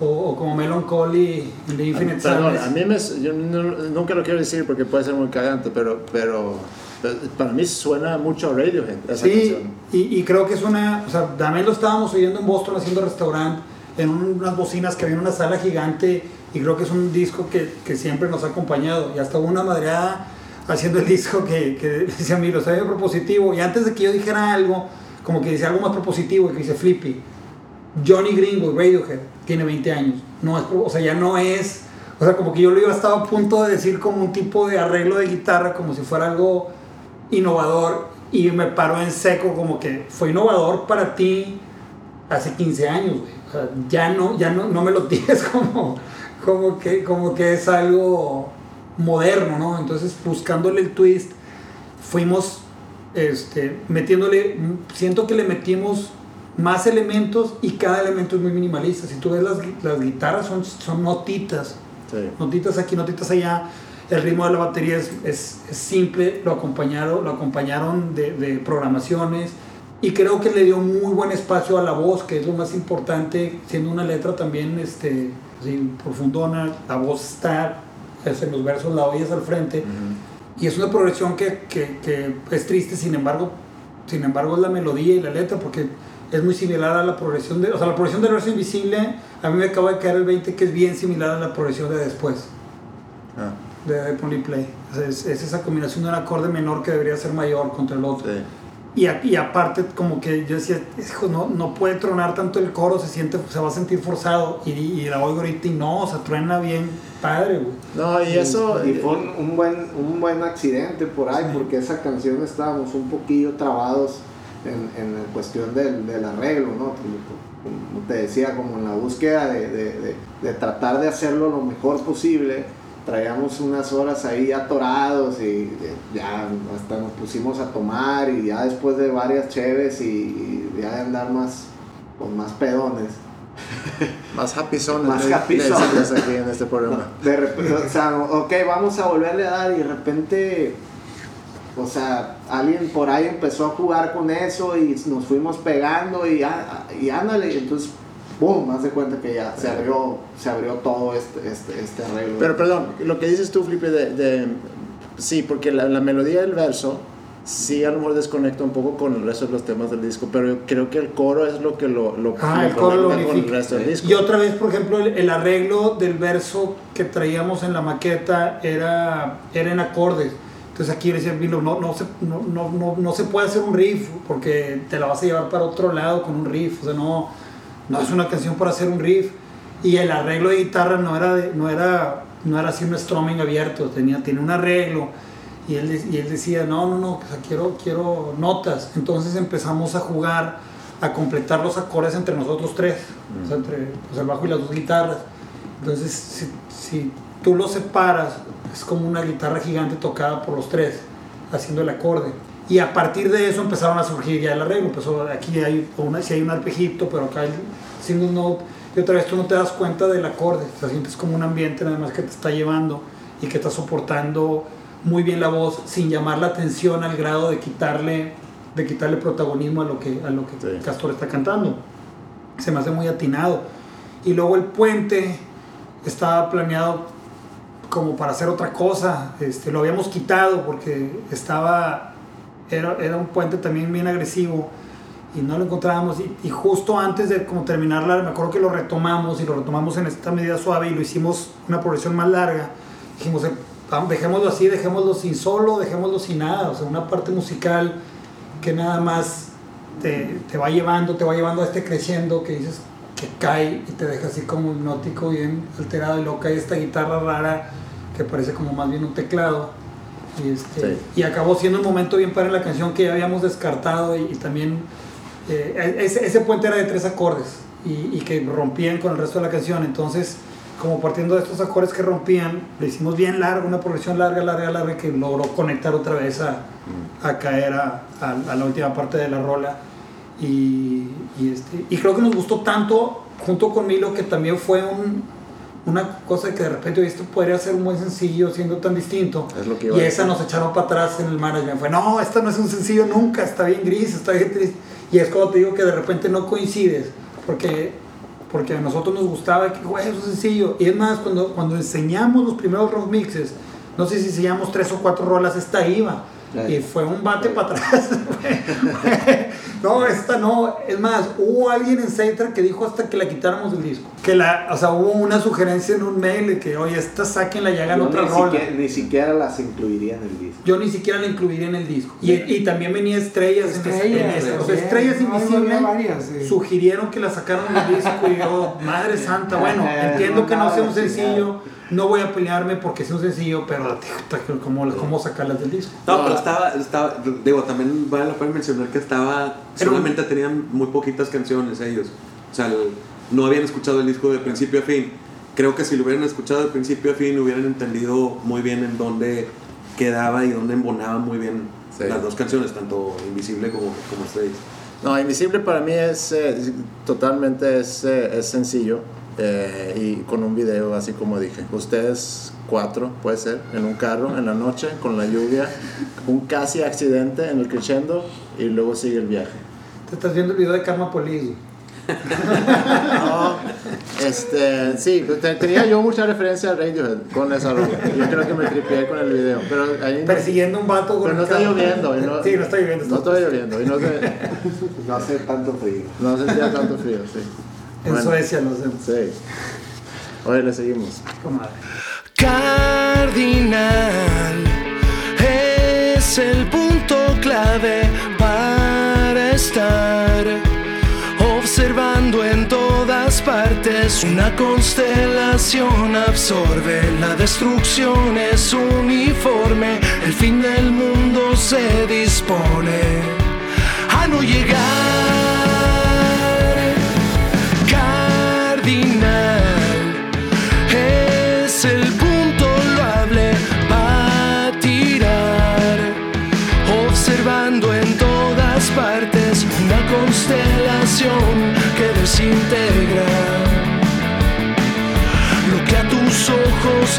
S4: o, o como Melancholy y The Infinite
S1: Perdón,
S4: Sadness.
S1: a mí me, yo no- nunca lo quiero decir porque puede ser muy cagante, pero, pero para mí suena mucho a Radiohead esa
S4: Sí, y, y creo que es una, o sea, también lo estábamos oyendo en Boston haciendo restaurante, en un- unas bocinas que había en una sala gigante, y creo que es un disco que, que siempre nos ha acompañado, y hasta hubo una madreada haciendo el disco que, que decía, mira, está bien propositivo, y antes de que yo dijera algo, como que decía algo más propositivo, y que dice Flippy, Johnny Gringo, Radiohead, tiene 20 años, no es, o sea, ya no es, o sea, como que yo lo iba estaba a punto de decir como un tipo de arreglo de guitarra, como si fuera algo innovador y me paró en seco como que fue innovador para ti hace 15 años. O sea, ya no, ya no, no me lo tires como, como, que, como que es algo moderno, ¿no? Entonces buscándole el twist, fuimos este, metiéndole, siento que le metimos más elementos y cada elemento es muy minimalista. Si tú ves las, las guitarras son, son notitas,
S1: Sí.
S4: notitas aquí, notitas allá. El ritmo de la batería es, es- es simple, lo acompañaron, lo acompañaron de, de programaciones y creo que le dio muy buen espacio a la voz, que es lo más importante, siendo una letra también este, así, profundona, la voz está es en los versos, la oyes al frente y es una progresión que, que- que es triste, sin embargo, sin embargo es la melodía y la letra porque es muy similar a la progresión de, o sea, la progresión del verso invisible, a mí me acaba de caer el 20 que es bien similar a la progresión de después,
S1: Ah,
S4: de, de Pony Play. Es, es esa combinación de un acorde menor que debería ser mayor contra el otro.
S1: sí.
S4: Y, a- y aparte, como que yo decía, hijo, no, no puede tronar tanto el coro, se siente, se va a sentir forzado. Y, y la oigo ahorita y no, o sea, truena bien padre, güey.
S1: No, y eso...
S5: Y fue un, un buen, un buen accidente por ahí,
S4: Sí.
S5: porque esa canción estábamos un poquillo trabados en, en la cuestión del, del arreglo, ¿no? Como, como te decía, como en la búsqueda de, de- de- de tratar de hacerlo lo mejor posible. Traíamos unas horas ahí atorados y ya hasta nos pusimos a tomar y ya después de varias cheves y, y ya de andar más con más pedones.
S1: Más happy son
S5: Más happy son.
S1: aquí en este programa.
S5: De repente, o sea, ok, vamos a volverle a dar y de repente, o sea, alguien por ahí empezó a jugar con eso y nos fuimos pegando y, á- y ándale, y entonces, boom, haz de cuenta que ya se abrió, se abrió todo este, este, este arreglo.
S1: Pero perdón, lo que dices tú, Felipe, de, de- sí, porque la, la melodía del verso sí a lo mejor desconecta un poco con el resto de los temas del disco, pero yo creo que el coro es lo que lo, lo,
S4: Ah,
S1: lo
S4: el coro lo
S1: conecta con el resto del disco.
S4: Y otra vez, por ejemplo, el, el arreglo del verso que traíamos en la maqueta era, era en acordes. Entonces aquí decía Vilo, no, no, se, no, no, no, no se puede hacer un riff porque te la vas a llevar para otro lado con un riff. O sea, no, no es una canción para hacer un riff. Y el arreglo de guitarra no era, de- no era, no era así un strumming abierto, tenía, tenía un arreglo. Y él, y él decía, no, no, no, quiero, quiero notas. Entonces empezamos a jugar, a completar los acordes entre nosotros tres, entre pues, el bajo y las dos guitarras. Entonces, si, si tú los separas, es como una guitarra gigante tocada por los tres, haciendo el acorde. Y a partir de eso empezaron a surgir ya el arreglo. Empezó, aquí hay, una, sí hay un arpejito, pero acá hay single note. Y otra vez tú no te das cuenta del acorde. O sea, sientes como un ambiente nada más que te está llevando y que está soportando muy bien la voz sin llamar la atención al grado de quitarle, de quitarle protagonismo a lo que, a lo que
S1: Sí.
S4: Castor está cantando. Se me hace muy atinado. Y luego el puente estaba planeado como para hacer otra cosa. Este, lo habíamos quitado porque estaba, era, era un puente también bien agresivo y no lo encontrábamos. Y, y justo antes de como terminarla, me acuerdo que lo retomamos y lo retomamos en esta medida suave y lo hicimos una progresión más larga. Dijimos, eh, dejémoslo así, dejémoslo sin solo, dejémoslo sin nada. O sea, una parte musical que nada más te, te va llevando, te va llevando a este creciendo que dices que cae y te deja así como hipnótico, bien alterado. Y luego cae esta guitarra rara que parece como más bien un teclado. Y, este,
S1: Sí.
S4: y acabó siendo un momento bien para la canción que ya habíamos descartado y, y también eh, ese, ese puente era de tres acordes y, y que rompían con el resto de la canción. Entonces, como partiendo de estos acordes que rompían, le hicimos bien largo, una progresión larga, larga, larga, que logró conectar otra vez a, a caer a, a- a la última parte de la rola. Y, y, este, y creo que nos gustó tanto, junto con Milo, que también fue un, una cosa que de repente esto podría ser buen sencillo siendo tan distinto.
S1: Es lo que iba
S4: y esa nos echaron para atrás en el management. Fue, no, esta no es un sencillo nunca, está bien gris, está bien triste. Y es como te digo que de repente no coincides, porque, porque a nosotros nos gustaba que, güey, es un sencillo. Y es más, cuando, cuando enseñamos los primeros rock mixes, no sé si enseñamos tres o cuatro rolas, esta iba. Y fue un bate para atrás. no, esta no. Es más, hubo alguien en Centra que dijo hasta que la quitáramos del disco. Que la, o sea, hubo una sugerencia en un mail de que, oye, esta sáquenla y hagan
S5: Yo
S4: otra
S5: ni,
S4: rola.
S5: siquiera, ni siquiera las incluiría en el disco.
S4: Yo ni siquiera la incluiría en el disco. Y, y también venía Estrellas. en esa- en
S3: Estrellas,
S4: o sea. Estrellas
S3: No, había
S4: Invisible
S3: varias, sí.
S4: sugirieron que la sacaran del disco y yo, madre santa, bueno, entiendo que no sea un sencillo, no voy a pelearme porque sea un sencillo, pero ¿cómo, cómo sacarlas del disco?
S2: No, pero estaba, estaba, digo, también vale la pena mencionar que estaba,
S4: Pero-
S2: solamente tenían muy poquitas canciones ellos. O sea, el- no habían escuchado el disco de principio a fin. Creo que si lo hubieran escuchado de principio a fin, hubieran entendido muy bien en dónde quedaba y dónde embonaban muy bien
S1: Sí.
S2: las dos canciones, tanto Invisible como, como.
S1: No, Invisible para mí es eh, totalmente es, eh, es sencillo eh, y con un video así como dije. Ustedes cuatro, puede ser, en un carro en la noche con la lluvia, un casi accidente en el crescendo y luego sigue el viaje.
S4: Te estás viendo el video de Karma Police.
S1: No, este, sí, pues, te- tenía yo mucha referencia a Radiohead con esa rola. Yo creo que me tripié con el video, pero ahí no-
S4: Persiguiendo un vato con
S1: pero no está lloviendo. y no,
S4: sí, no está lloviendo.
S1: No está lloviendo y no, se-
S5: No hace tanto frío.
S1: no sentía tanto frío, sí.
S4: En
S1: Bueno.
S4: Suecia los vemos.
S1: Sí. Oye, le seguimos.
S4: Comadre.
S6: Cardinal es el punto clave para estar observando en todas partes. Una constelación absorbe, la destrucción es uniforme, el fin del mundo se dispone a no llegar.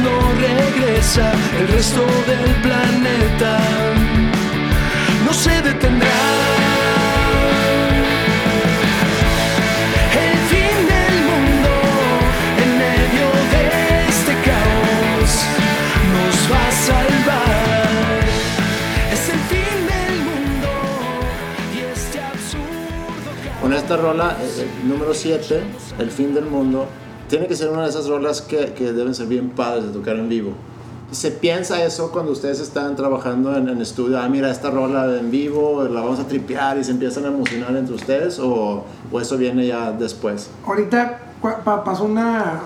S6: no regresa, el resto del planeta no se detendrá. El fin del mundo en medio de este caos nos va a salvar. Es el fin del mundo y este absurdo.
S1: Con esta rola, eh, eh, número 7, el fin del mundo tiene que ser una de esas rolas que, que deben ser bien padres de tocar en vivo. ¿Se piensa eso cuando ustedes están trabajando en el estudio? Ah, mira, esta rola en vivo, la vamos a tripear y se empiezan a emocionar entre ustedes o, o eso viene ya después?
S3: Ahorita pasó una,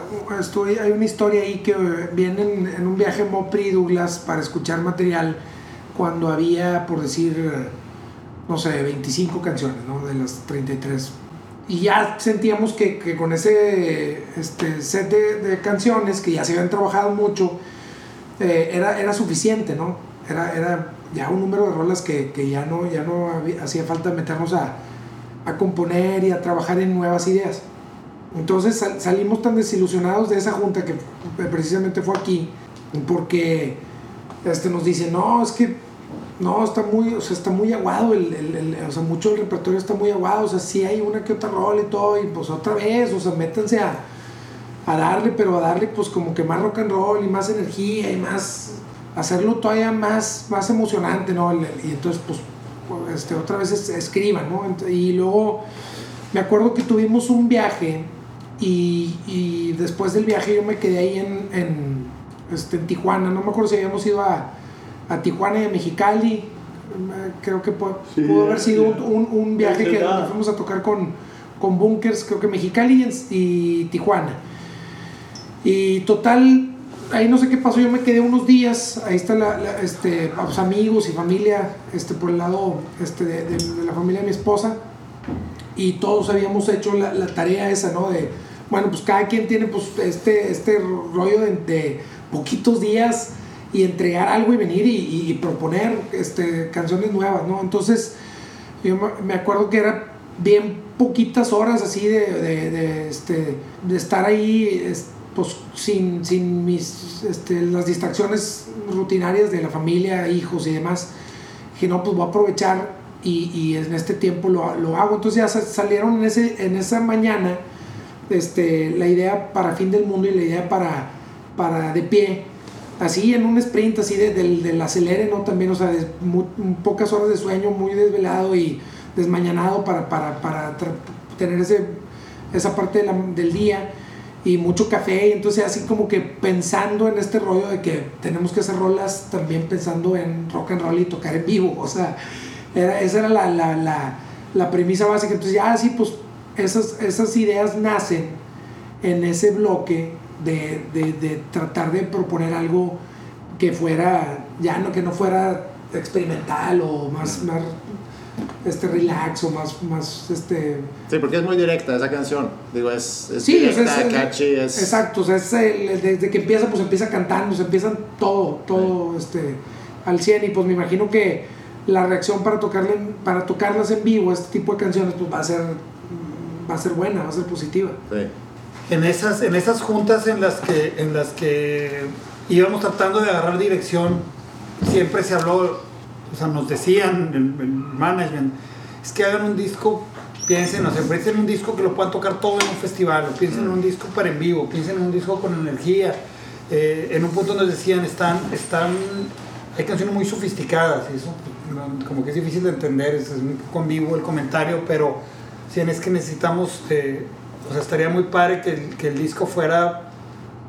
S3: hay una historia ahí que vienen en un viaje Mopri y Douglas para escuchar material cuando había, por decir, no sé, 25 canciones, ¿no? De las 33. Y ya sentíamos que, que con ese este, set de, canciones que ya se habían trabajado mucho, eh, era, era suficiente, ¿no? Era, era ya un número de rolas que, que ya no, ya no hacía falta meternos a, a componer y a trabajar en nuevas ideas. Entonces sal- salimos tan desilusionados de esa junta que precisamente fue aquí, porque este, nos dicen, no, es que no, está muy, o sea, está muy aguado, el, el- el- o sea, mucho del repertorio está muy aguado, o sea, sí hay una que otra rola y todo, y pues otra vez, o sea, métanse a, a darle, pero a darle pues como que más rock and roll y más energía y más, hacerlo todavía más, más emocionante, ¿no? El- Y entonces pues este, otra vez es- escriban, ¿no? Y luego me acuerdo que tuvimos un viaje y, y después del viaje yo me quedé ahí en, en, este, en Tijuana, no me acuerdo si habíamos ido a, a Tijuana y a Mexicali, eh, creo que pudo, pudo haber sido un, un- un viaje que donde fuimos a tocar con, con Bunkers, creo que Mexicali y, y Tijuana. Y total, ahí no sé qué pasó, yo me quedé unos días, ahí está la, la- este, pues, amigos y familia, este, por el lado este, de, de- de la familia de mi esposa, y todos habíamos hecho la, la tarea esa, ¿no? De, bueno, pues cada quien tiene pues este, este rollo de, de poquitos días y entregar algo y venir y, y- proponer este, canciones nuevas, ¿no? Entonces, yo me- acuerdo que era bien poquitas horas así de, de, de, este, de estar ahí es- pues sin, sin mis, este, las distracciones rutinarias de la familia, hijos y demás. Dije, no, pues voy a aprovechar y, y en este tiempo lo, lo hago. Entonces ya sa- salieron en, ese, en esa mañana este, la idea para fin del mundo y la idea para, para de pie. Así en un sprint, así de- del, del acelere, ¿no? También, o sea, de pocas horas de sueño, muy desvelado y desmañanado para, para, para tener ese, esa parte del día y mucho café. Y entonces, así como que pensando en este rollo de que tenemos que hacer rolas, también pensando en rock and roll y tocar en vivo. O sea, era- esa era la, la, la, la premisa básica. Entonces, ya así, pues, esas, esas ideas nacen en ese bloque de, de, de tratar de proponer algo que fuera, ya no, que no fuera experimental o más, más este relax o más, más este
S1: Sí, porque es muy directa esa canción. Digo, es, es
S3: Sí,
S1: directa,
S3: es el-
S1: catchy, es...
S3: Exacto, o sea, es el- desde que empieza, pues empieza cantando, se empiezan todo, todo este, al 100 y pues me imagino que la reacción para, tocarle, para tocarlas en vivo, este tipo de canciones, pues va a ser, va a ser buena, va a ser positiva.
S1: Sí.
S4: En esas, en esas juntas en las que en las que íbamos tratando de agarrar dirección, siempre se habló, o sea, nos decían el, el management, es que hagan un disco, piensen, o sea, piensen en un disco que lo puedan tocar todo en un festival, o piensen en un disco para en vivo, piensen en un disco con energía. Eh, en un punto nos decían, están, están, hay canciones muy sofisticadas, y eso pues, como que es difícil de entender, es, un poco ambiguo el comentario, pero si es que necesitamos, eh, o sea, estaría muy padre que que el disco fuera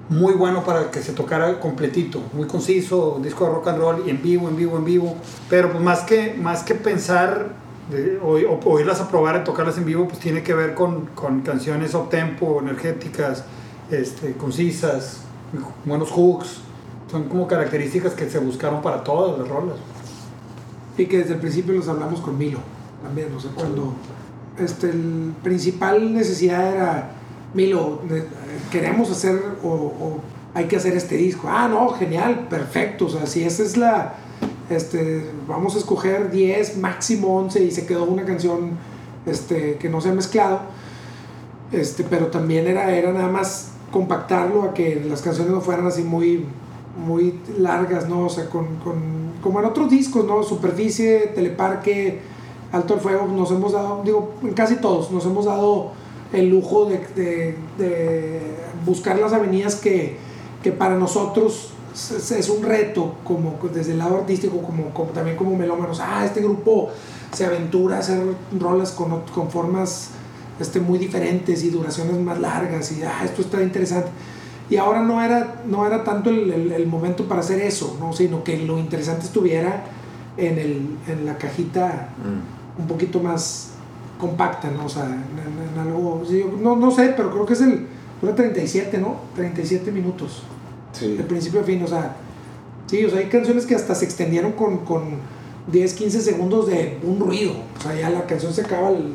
S4: muy bueno para que se tocara completito, muy conciso, disco de rock and roll en vivo, en vivo, en vivo. Pero pues más que, más que pensar de, o, o- o irlas a probar y tocarlas en vivo, pues tiene que ver con, con canciones up tempo, energéticas, este, concisas, buenos hooks. Son como características que se buscaron para todas las rolas.
S3: Y que desde el principio los hablamos con Milo, también, o sea, cuando este, el principal necesidad era, Milo, queremos hacer o, o hay que hacer este disco. Ah, no, genial, perfecto, o sea, si esa es la, este, vamos a escoger 10, máximo 11 y se quedó una canción este, que no se ha mezclado, este, pero también era, era nada más compactarlo a que las canciones no fueran así muy, muy largas, ¿no? O sea, con, con- como en otros discos, ¿no? Superficie, Teleparque, Alto al Fuego, nos hemos dado, digo, casi todos, nos hemos dado el lujo de, buscar las avenidas que, que para nosotros es, un reto, como desde el lado artístico, como, como también como melómanos. Ah, este grupo se aventura a hacer rolas con, con formas este, muy diferentes y duraciones más largas y ah, esto está interesante. Y ahora no era, no era tanto el, el- el momento para hacer eso, ¿no? sino que lo interesante estuviera en, el, en la cajita
S1: Mm.
S3: Un poquito más compacta, ¿no? O sea, en, en- en algo, no, no sé, pero creo que es el, dura 37, ¿no? 37 minutos,
S5: Sí.
S3: de principio a fin, o sea, sí, o sea, hay canciones que hasta se extendieron con, con 10, 15 segundos de un ruido, o sea, ya la canción se acaba al,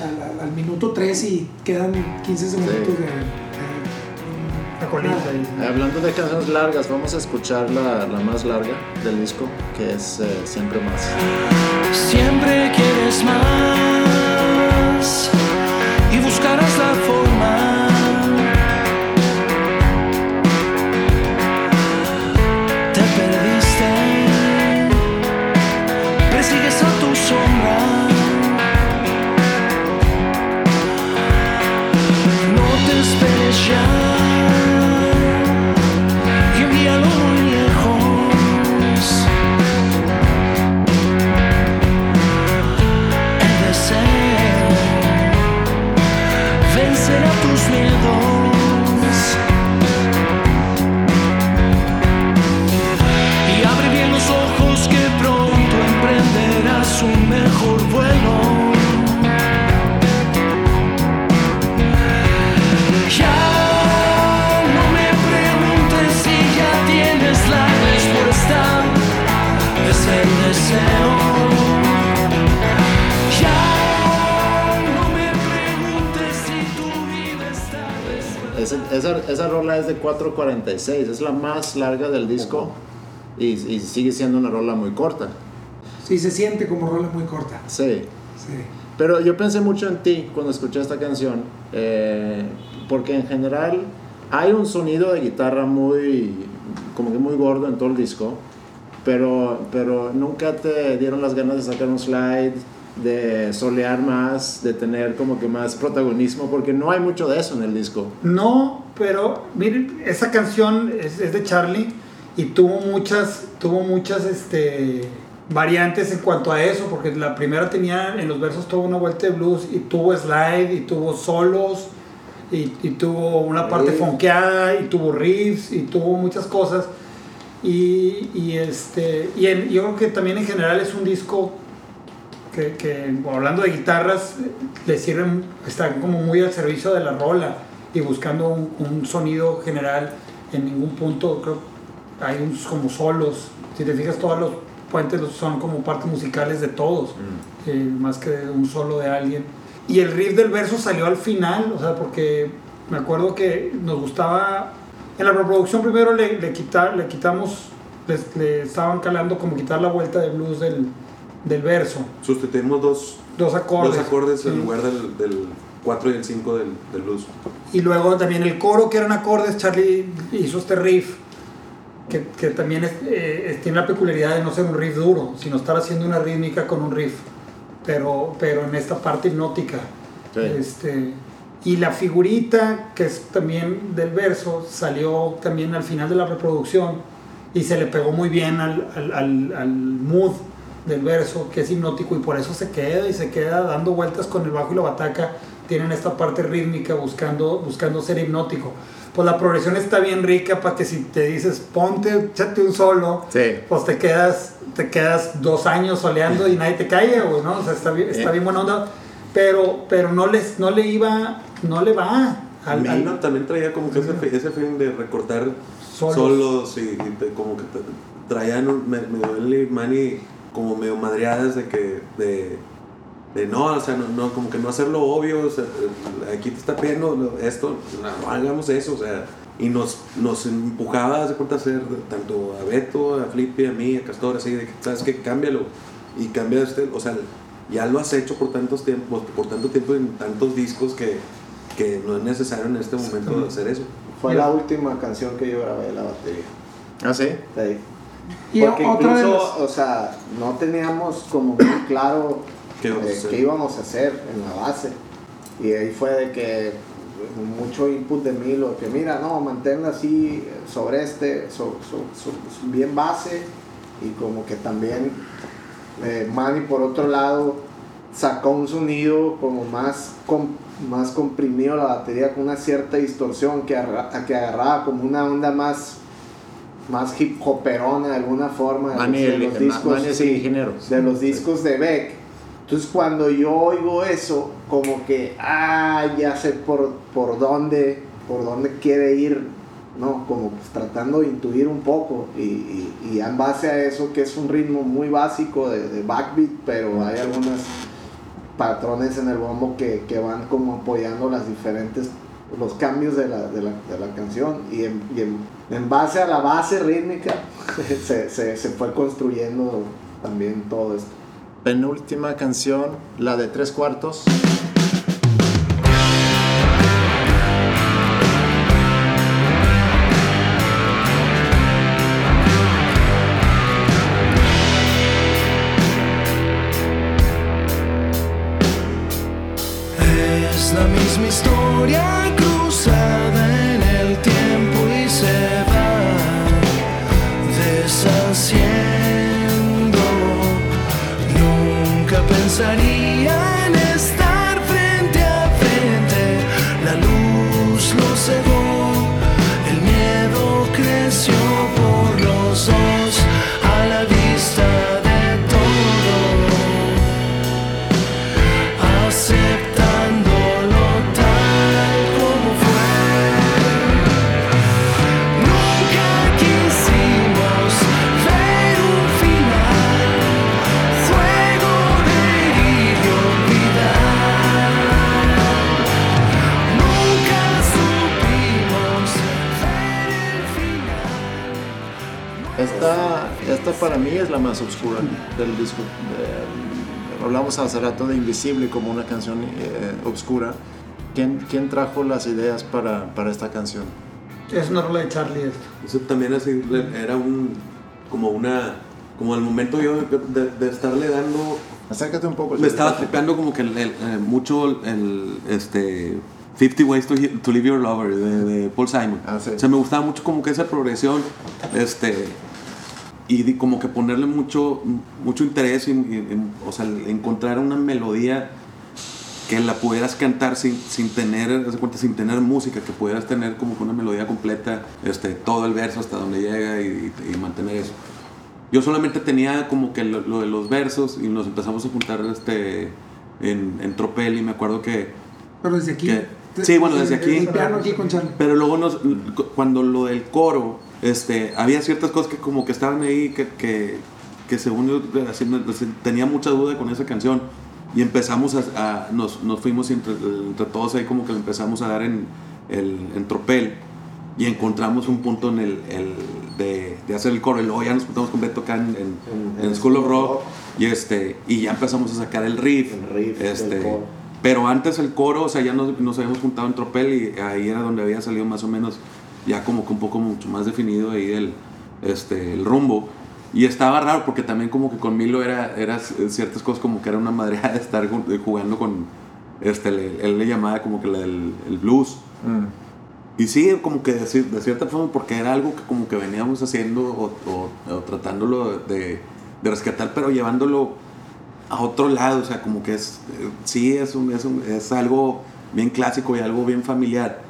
S3: al- al minuto 3 y quedan 15 segundos
S1: Sí.
S3: de...
S4: ahí.
S1: Eh, Hablando de canciones largas, vamos a escuchar la, la más larga del disco, que es eh, Siempre Más.
S6: Siempre quieres más
S1: esa, esa rola es de 4.46, es la más larga del disco y, y sigue siendo una rola muy corta.
S3: Sí, se siente como rola muy corta.
S1: Sí,
S3: Sí.
S1: pero yo pensé mucho en ti cuando escuché esta canción, eh, porque en general hay un sonido de guitarra muy, como que muy gordo en todo el disco, pero, pero nunca te dieron las ganas de sacar un slide, de solear más, de tener como que más protagonismo, porque no hay mucho de eso en el disco.
S4: No, pero miren, esa canción es, es de Charlie y tuvo muchas, tuvo muchas este, variantes en cuanto a eso, porque la primera tenía en los versos tuvo una vuelta de blues y tuvo slide y tuvo solos y, y tuvo una parte
S5: Riff.
S4: fonqueada y tuvo riffs y tuvo muchas cosas. Y, y, este, y en- yo creo que también en general es un disco que, que, hablando de guitarras, le sirven, están como muy al servicio de la rola y buscando un, un sonido general. En ningún punto creo hay unos como solos. Si te fijas, todos los puentes son como partes musicales de todos, eh, más que un solo de alguien. Y el riff del verso salió al final, o sea, porque me acuerdo que nos gustaba. En la reproducción primero le, le, quitar, le quitamos, les- le estaban calando como quitar la vuelta de blues del, del verso.
S2: Sustituimos dos,
S4: Dos acordes.
S2: dos acordes
S4: Sí.
S2: en lugar del, del 4 y el 5 del, del blues.
S4: Y luego también el coro, que eran acordes, Charlie hizo este riff, que, que también es- eh, tiene la peculiaridad de no ser un riff duro, sino estar haciendo una rítmica con un riff, pero, pero en esta parte hipnótica.
S1: Sí.
S4: Este, y la figurita, que es también del verso, salió también al final de la reproducción y se le pegó muy bien al, al, al- al mood del verso, que es hipnótico y por eso se queda y se queda dando vueltas con el bajo y la bataca. Tienen esta parte rítmica buscando, buscando ser hipnótico. Pues la progresión está bien rica para que si te dices ponte, échate un solo,
S1: Sí.
S4: pues te quedas, te quedas dos años soleando y nadie te calla, güey, ¿no? O sea, está bien, está bien buena onda, pero, pero no, les, no le iba, no le va al, al-
S2: también traía como que ese, ese feeling de recortar
S4: Solos.
S2: solos, y, y te- como que te- traían un- me, me duele Manny como medio madreadas de que de, de no, o sea, no, no, como que no hacerlo obvio, o sea, eh, aquí te está pidiendo esto, no, no hagamos eso, o sea, y nos, nos empujaba a cuenta hacer tanto a Beto, a Flippy, a mí, a Castor, así de que, ¿sabes qué? Cámbialo, y cambia este, o sea, ya lo has hecho por tantos tiempos, por tanto tiempo en tantos discos que, que no es necesario en este momento hacer eso.
S5: Fue la última canción que yo grabé de la batería.
S1: ¿Ah, sí?
S5: Sí.
S3: Y
S5: Porque
S3: otra de
S5: incluso, o sea, no teníamos como muy claro
S2: ¿Qué íbamos a
S5: eh,
S2: hacer?
S5: qué íbamos a hacer en la base. Y ahí fue de que mucho input de mí, lo que mira, no, manténla así sobre este, so- so- so- so- bien base y como que también Eh, Manny por otro lado sacó un sonido como más, com- más comprimido la batería con una cierta distorsión que, agarra- que agarraba como una onda más más hip hoperona de alguna forma de los-
S6: el-
S5: discos,
S6: Manny es el
S5: sí,
S6: ingeniero.
S5: de los discos de Beck. Entonces cuando yo oigo eso como que ah ya sé por, por dónde por dónde quiere ir no como pues, tratando de intuir un poco. Y, y, y en base a eso que es un ritmo muy básico de, de backbeat pero hay algunos patrones en el bombo que, que van como apoyando las diferentes los cambios de la, de la, de la canción y, en, y en, base a la base rítmica se, se, se fue construyendo también todo esto
S6: Penúltima canción, la de tres cuartos. Invisible como una canción eh, oscura. ¿Quién, ¿Quién trajo las ideas para, para esta canción?
S4: Es una rola de Charlie esto.
S2: Eso también así era un como una como al momento yo de, de estarle dando
S6: Acércate un poco.
S2: me estaba tripeando como que el- el, eh, mucho el este 50 Ways to, to Live Your Lover de, de Paul Simon.
S6: Ah, sí.
S2: O sea, me gustaba mucho como que esa progresión este y como que ponerle mucho mucho interés en, en- en- o sea, encontrar una melodía que la pudieras cantar sin, sin tener, cuenta, sin tener música, que pudieras tener como que una melodía completa, este, todo el verso hasta donde llega y, y mantener eso. Yo solamente tenía como que lo, lo de los versos y nos empezamos a juntar este, en, en tropel y me acuerdo que...
S3: Pero desde aquí.
S2: Que- sí, bueno, desde aquí.
S3: El piano aquí con Charlie.
S2: Pero luego nos, cuando lo del coro, este, había ciertas cosas que como que estaban ahí que, que, que según yo así, me- así, tenía mucha duda con esa canción. Y empezamos a, a- nos, nos fuimos entre, entre todos ahí como que le empezamos a dar en, el, en tropel. Y encontramos un punto en el, el de, de hacer el coro. Y luego ya nos juntamos con Beto acá en, en-
S5: En-
S2: en School of Rock.
S5: Rock.
S2: Y, este, y ya empezamos a sacar el riff.
S5: El riff
S2: este, pero antes el coro, o sea, ya nos, nos habíamos juntado en tropel y ahí era donde había salido más o menos ya como que un poco mucho más definido ahí el, este, el rumbo. Y estaba raro porque también como que con Milo era, era ciertas cosas como que era una madreada de estar jugando con, este, él le llamaba como que la- el, el blues.
S6: Mm.
S2: Y sí, como que de, de cierta forma, porque era algo que como que veníamos haciendo o, o- o tratándolo de, de rescatar, pero llevándolo a otro lado, o sea, como que es, eh, sí, es, un, es, un- es algo bien clásico y algo bien familiar,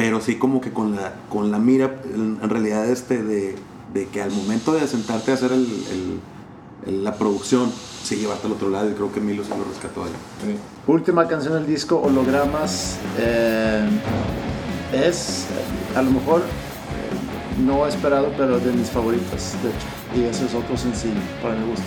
S2: pero sí como que con la, con la mira, en, realidad, este, de, de que al momento de sentarte a hacer el, la producción, sí, llevarte al otro lado, y creo que Milo se lo rescató ahí.
S6: Última canción del disco, Hologramas. eh, es, a lo mejor, no esperado, pero de mis favoritas, de hecho. Y ese es otro sencillo, para mi gusto.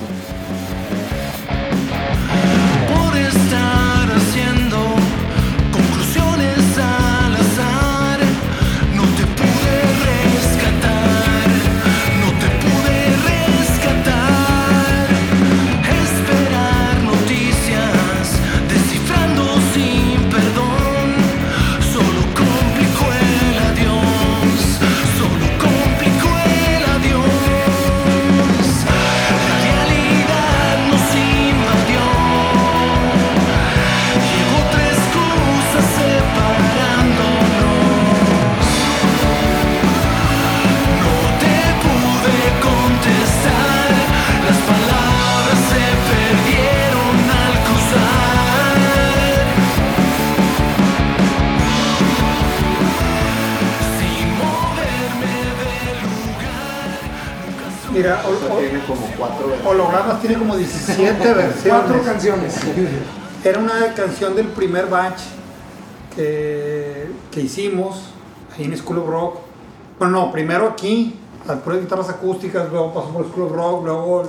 S5: Como cuatro
S4: Hologramas tiene como 17 versiones.
S3: Cuatro canciones.
S4: Era una canción del primer batch que, que hicimos ahí en School of Rock. Bueno, no, primero aquí, las puras guitarras acústicas, luego pasó por School of Rock, luego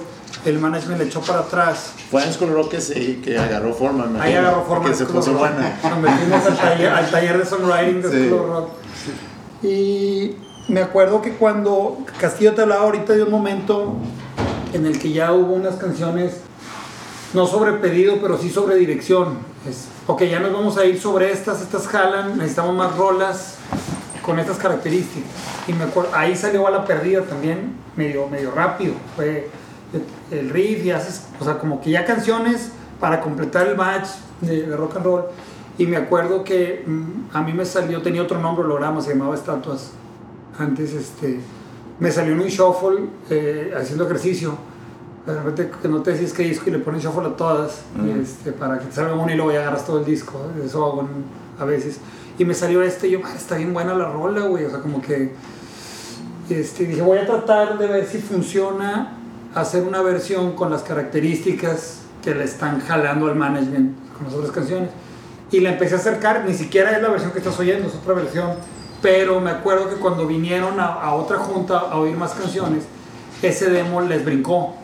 S4: el management le echó para atrás.
S1: Fue en School Rock que, sí, que agarró forma. me
S4: Ahí agarró forma
S1: Que se puso
S4: Rock.
S1: buena.
S4: Nos metimos al taller, al taller de songwriting de
S1: Sí.
S4: School of Rock. Y me acuerdo que cuando Castillo te hablaba ahorita de un momento en el que ya hubo unas canciones, no sobre pedido, pero sí sobre dirección. Es, ok, ya nos vamos a ir sobre estas, estas jalan, necesitamos más rolas con estas características. Y me acuerdo, ahí salió a la perdida también, medio, medio rápido. Fue el, riff y haces, o sea, como que ya canciones para completar el match de, de rock and roll. Y me acuerdo que mm, a mí me salió, tenía otro nombre, holograma, se llamaba Estatuas. Antes, este, me salió un shuffle eh, haciendo ejercicio. De repente que no te decís qué disco y le pones shuffle a todas este, para que te salga uno y luego ya agarras todo el disco. Eso hago a veces. Y me salió este y yo, "Ah, está bien buena la rola, güey. O sea, como que este, dije, voy a tratar de ver si funciona hacer una versión con las características que le están jalando al management con las otras canciones. Y la empecé a acercar, ni siquiera es la versión que estás oyendo, es otra versión. Pero me acuerdo que cuando vinieron a, a otra junta a oír más canciones, ese demo les brincó.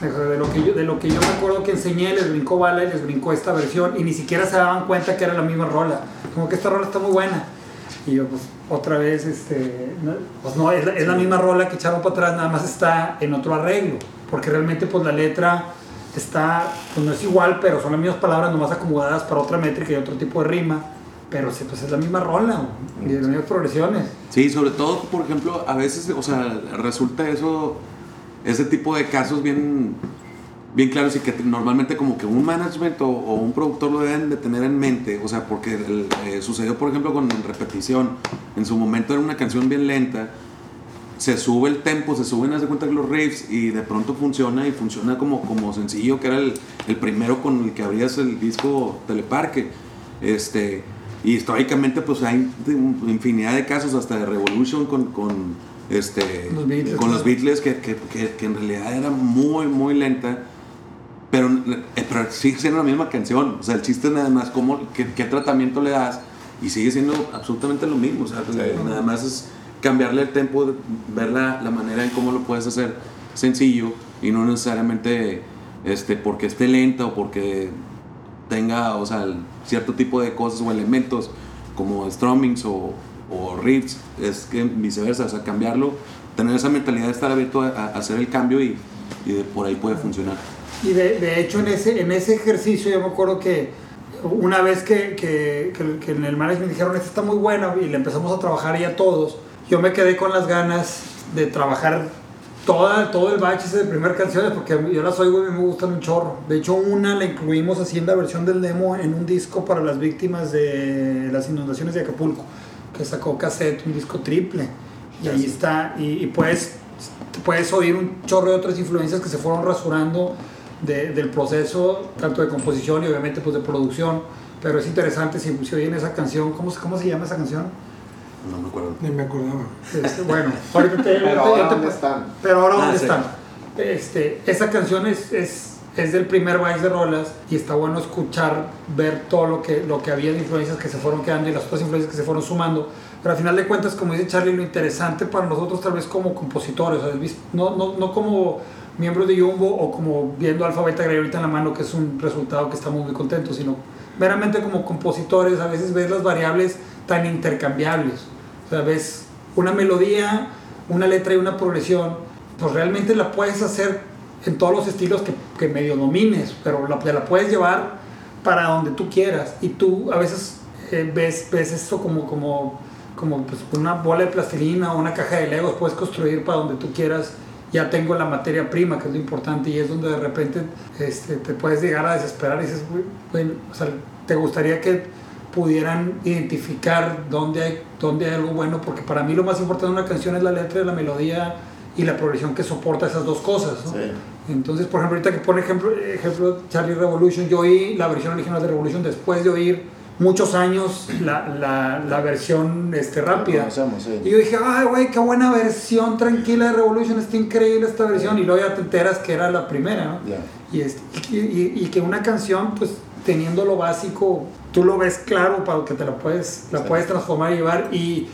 S4: De lo, que yo, de lo que yo me acuerdo que enseñé, les brincó bala y les brincó esta versión y ni siquiera se daban cuenta que era la misma rola. Como que esta rola está muy buena. Y yo, pues, otra vez, este, pues no, es la, es la misma rola que echaron para atrás, nada más está en otro arreglo. Porque realmente, pues, la letra está, pues no es igual, pero son las mismas palabras nomás acomodadas para otra métrica y otro tipo de rima. Pero pues es la misma rola y las mismas progresiones.
S2: Sí, sobre todo, por ejemplo, a veces, o sea, resulta eso, ese tipo de casos bien, bien claros y que normalmente como que un management o, o un productor lo deben de tener en mente, o sea, porque el- eh, sucedió, por ejemplo, con Repetición, en su momento era una canción bien lenta, se sube el tempo, se suben, haz de cuenta que los riffs y de pronto funciona y funciona como, como sencillo, que era el, el primero con el que abrías el disco Teleparque. Este, y históricamente pues hay infinidad de casos hasta de Revolution con, con, este,
S4: Los Beatles.
S2: con los Beatles que, que, que- que en realidad era muy, muy lenta. Pero, eh, pero sigue siendo la misma canción. O sea, el chiste es nada más cómo, qué, qué tratamiento le das y sigue siendo absolutamente lo mismo. O sea, nada más es cambiarle el tempo, ver la, la manera en cómo lo puedes hacer sencillo y no necesariamente este, porque esté lenta o porque tenga, o sea, el- cierto tipo de cosas o elementos como strummings o, o riffs, es que viceversa, o sea, cambiarlo, tener esa mentalidad de estar abierto a, a hacer el cambio y, por ahí puede funcionar.
S4: Y de, de hecho en ese, en ese ejercicio yo me acuerdo que una vez que, que, que- que en el management dijeron, esta está muy buena y le empezamos a trabajar ya todos, yo me quedé con las ganas de trabajar toda, todo el batch ese de primer canciones porque yo las oigo y me gustan un chorro. De hecho una la incluimos así en la versión del demo en un disco para las víctimas de las inundaciones de Acapulco, que sacó cassette, un disco triple. Y ahí está, y, y puedes, puedes oír un chorro de otras influencias que se fueron rasurando de- del proceso, tanto de composición y obviamente pues de producción. Pero es interesante si, si oyen esa canción, ¿cómo, ¿cómo se llama esa canción?
S2: No me acuerdo.
S3: Ni me acordaba.
S4: Este, bueno, ahorita te,
S5: Pero ahora
S4: te-
S5: ¿dónde están?
S4: Pero ahora
S2: Ah,
S4: dónde
S2: sí.
S4: están. Este, esa canción es, es, es del primer Vice de Rolas y está bueno escuchar, ver todo lo que, lo que había de influencias que se fueron quedando y las otras influencias que se fueron sumando. Pero al final de cuentas, como dice Charlie, lo interesante para nosotros tal vez como compositores, no, no, no como miembros de Jumbo o como viendo Alfa Beta Grey ahorita en la mano, que es un resultado que estamos muy contentos, sino meramente como compositores, a veces ves las variables tan intercambiables. O sea, ves una melodía, una letra y una progresión, pues realmente la puedes hacer en todos los estilos que, que medio domines, pero la, te la puedes llevar para donde tú quieras. Y tú a veces eh, ves, ves esto como, como, como pues, una bola de plastilina o una caja de legos, puedes construir para donde tú quieras. Ya tengo la materia prima, que es lo importante, y es donde de repente este, te puedes llegar a desesperar y dices, "Güey, bueno, o sea, te gustaría que pudieran identificar dónde hay, dónde hay algo bueno, porque para mí lo más importante de una canción es la letra, la melodía y la progresión que soporta esas dos cosas. ¿no?
S1: Sí.
S4: Entonces, por ejemplo, ahorita que pone ejemplo, ejemplo Charlie Revolution, yo oí la versión original de Revolution después de oír muchos años la, la, la versión este, rápida.
S1: sí.
S4: Y yo dije, ay, güey, qué buena versión tranquila de Revolution, está increíble esta versión. Y luego ya te enteras que era la primera, ¿no?
S1: Ya.
S4: Y, este, y, y- y que una canción, pues teniendo lo básico, tú lo ves claro para que te la puedes, la
S1: Sí.
S4: puedes transformar y llevar. Y,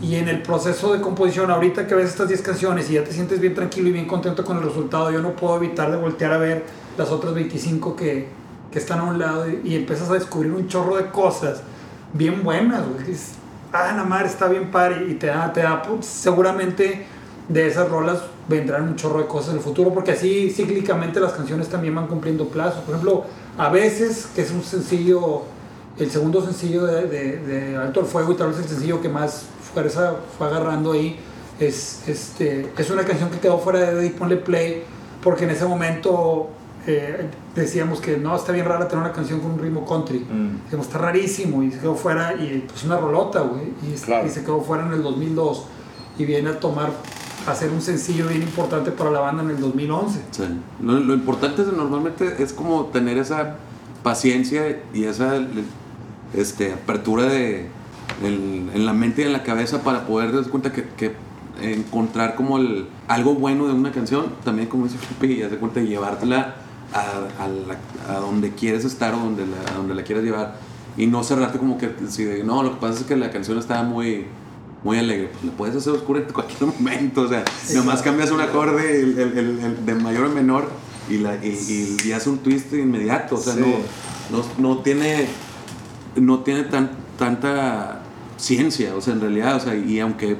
S4: y en el proceso de composición, ahorita que ves estas 10 canciones y ya te sientes bien tranquilo y bien contento con el resultado, yo no puedo evitar de voltear a ver las otras 25 que, que están a un lado y, y empiezas a descubrir un chorro de cosas bien buenas, güey. Ah, la madre está bien padre y te da, te da, pues, seguramente de esas rolas vendrán un chorro de cosas en el futuro, porque así cíclicamente las canciones también van cumpliendo plazos. Por ejemplo, a veces, que es un sencillo, el segundo sencillo de, de- de Alto el Fuego y tal vez el sencillo que más fuerza fue agarrando ahí, es, este, es una canción que quedó fuera de Ponle Play, porque en ese momento eh, decíamos que no, está bien rara tener una canción con un ritmo country.
S1: Mm.
S4: Está rarísimo y se quedó fuera y pues una rolota, güey. Y,
S1: Claro.
S4: y se quedó fuera en el 2002 y viene a tomar, hacer un sencillo bien importante para la banda en el 2011.
S2: Sí. Lo, lo importante es, normalmente es como tener esa paciencia y esa este, apertura de, en, en la mente y en la cabeza para poder darse cuenta que, que encontrar como el, algo bueno de una canción, también como dice Felipe, y darse cuenta de llevártela a, a, la- a donde quieres estar o donde la, a donde la quieres llevar y no cerrarte como que si no, lo que pasa es que la canción está muy muy alegre, pues le puedes hacer oscura en cualquier momento, o sea, nomás cambias un acorde el, el- el- de mayor a menor y, la, y, y- y hace un twist inmediato, o sea,
S1: Sí.
S2: no, no, no tiene, no tiene tan, tanta ciencia, o sea, en realidad, o sea, y aunque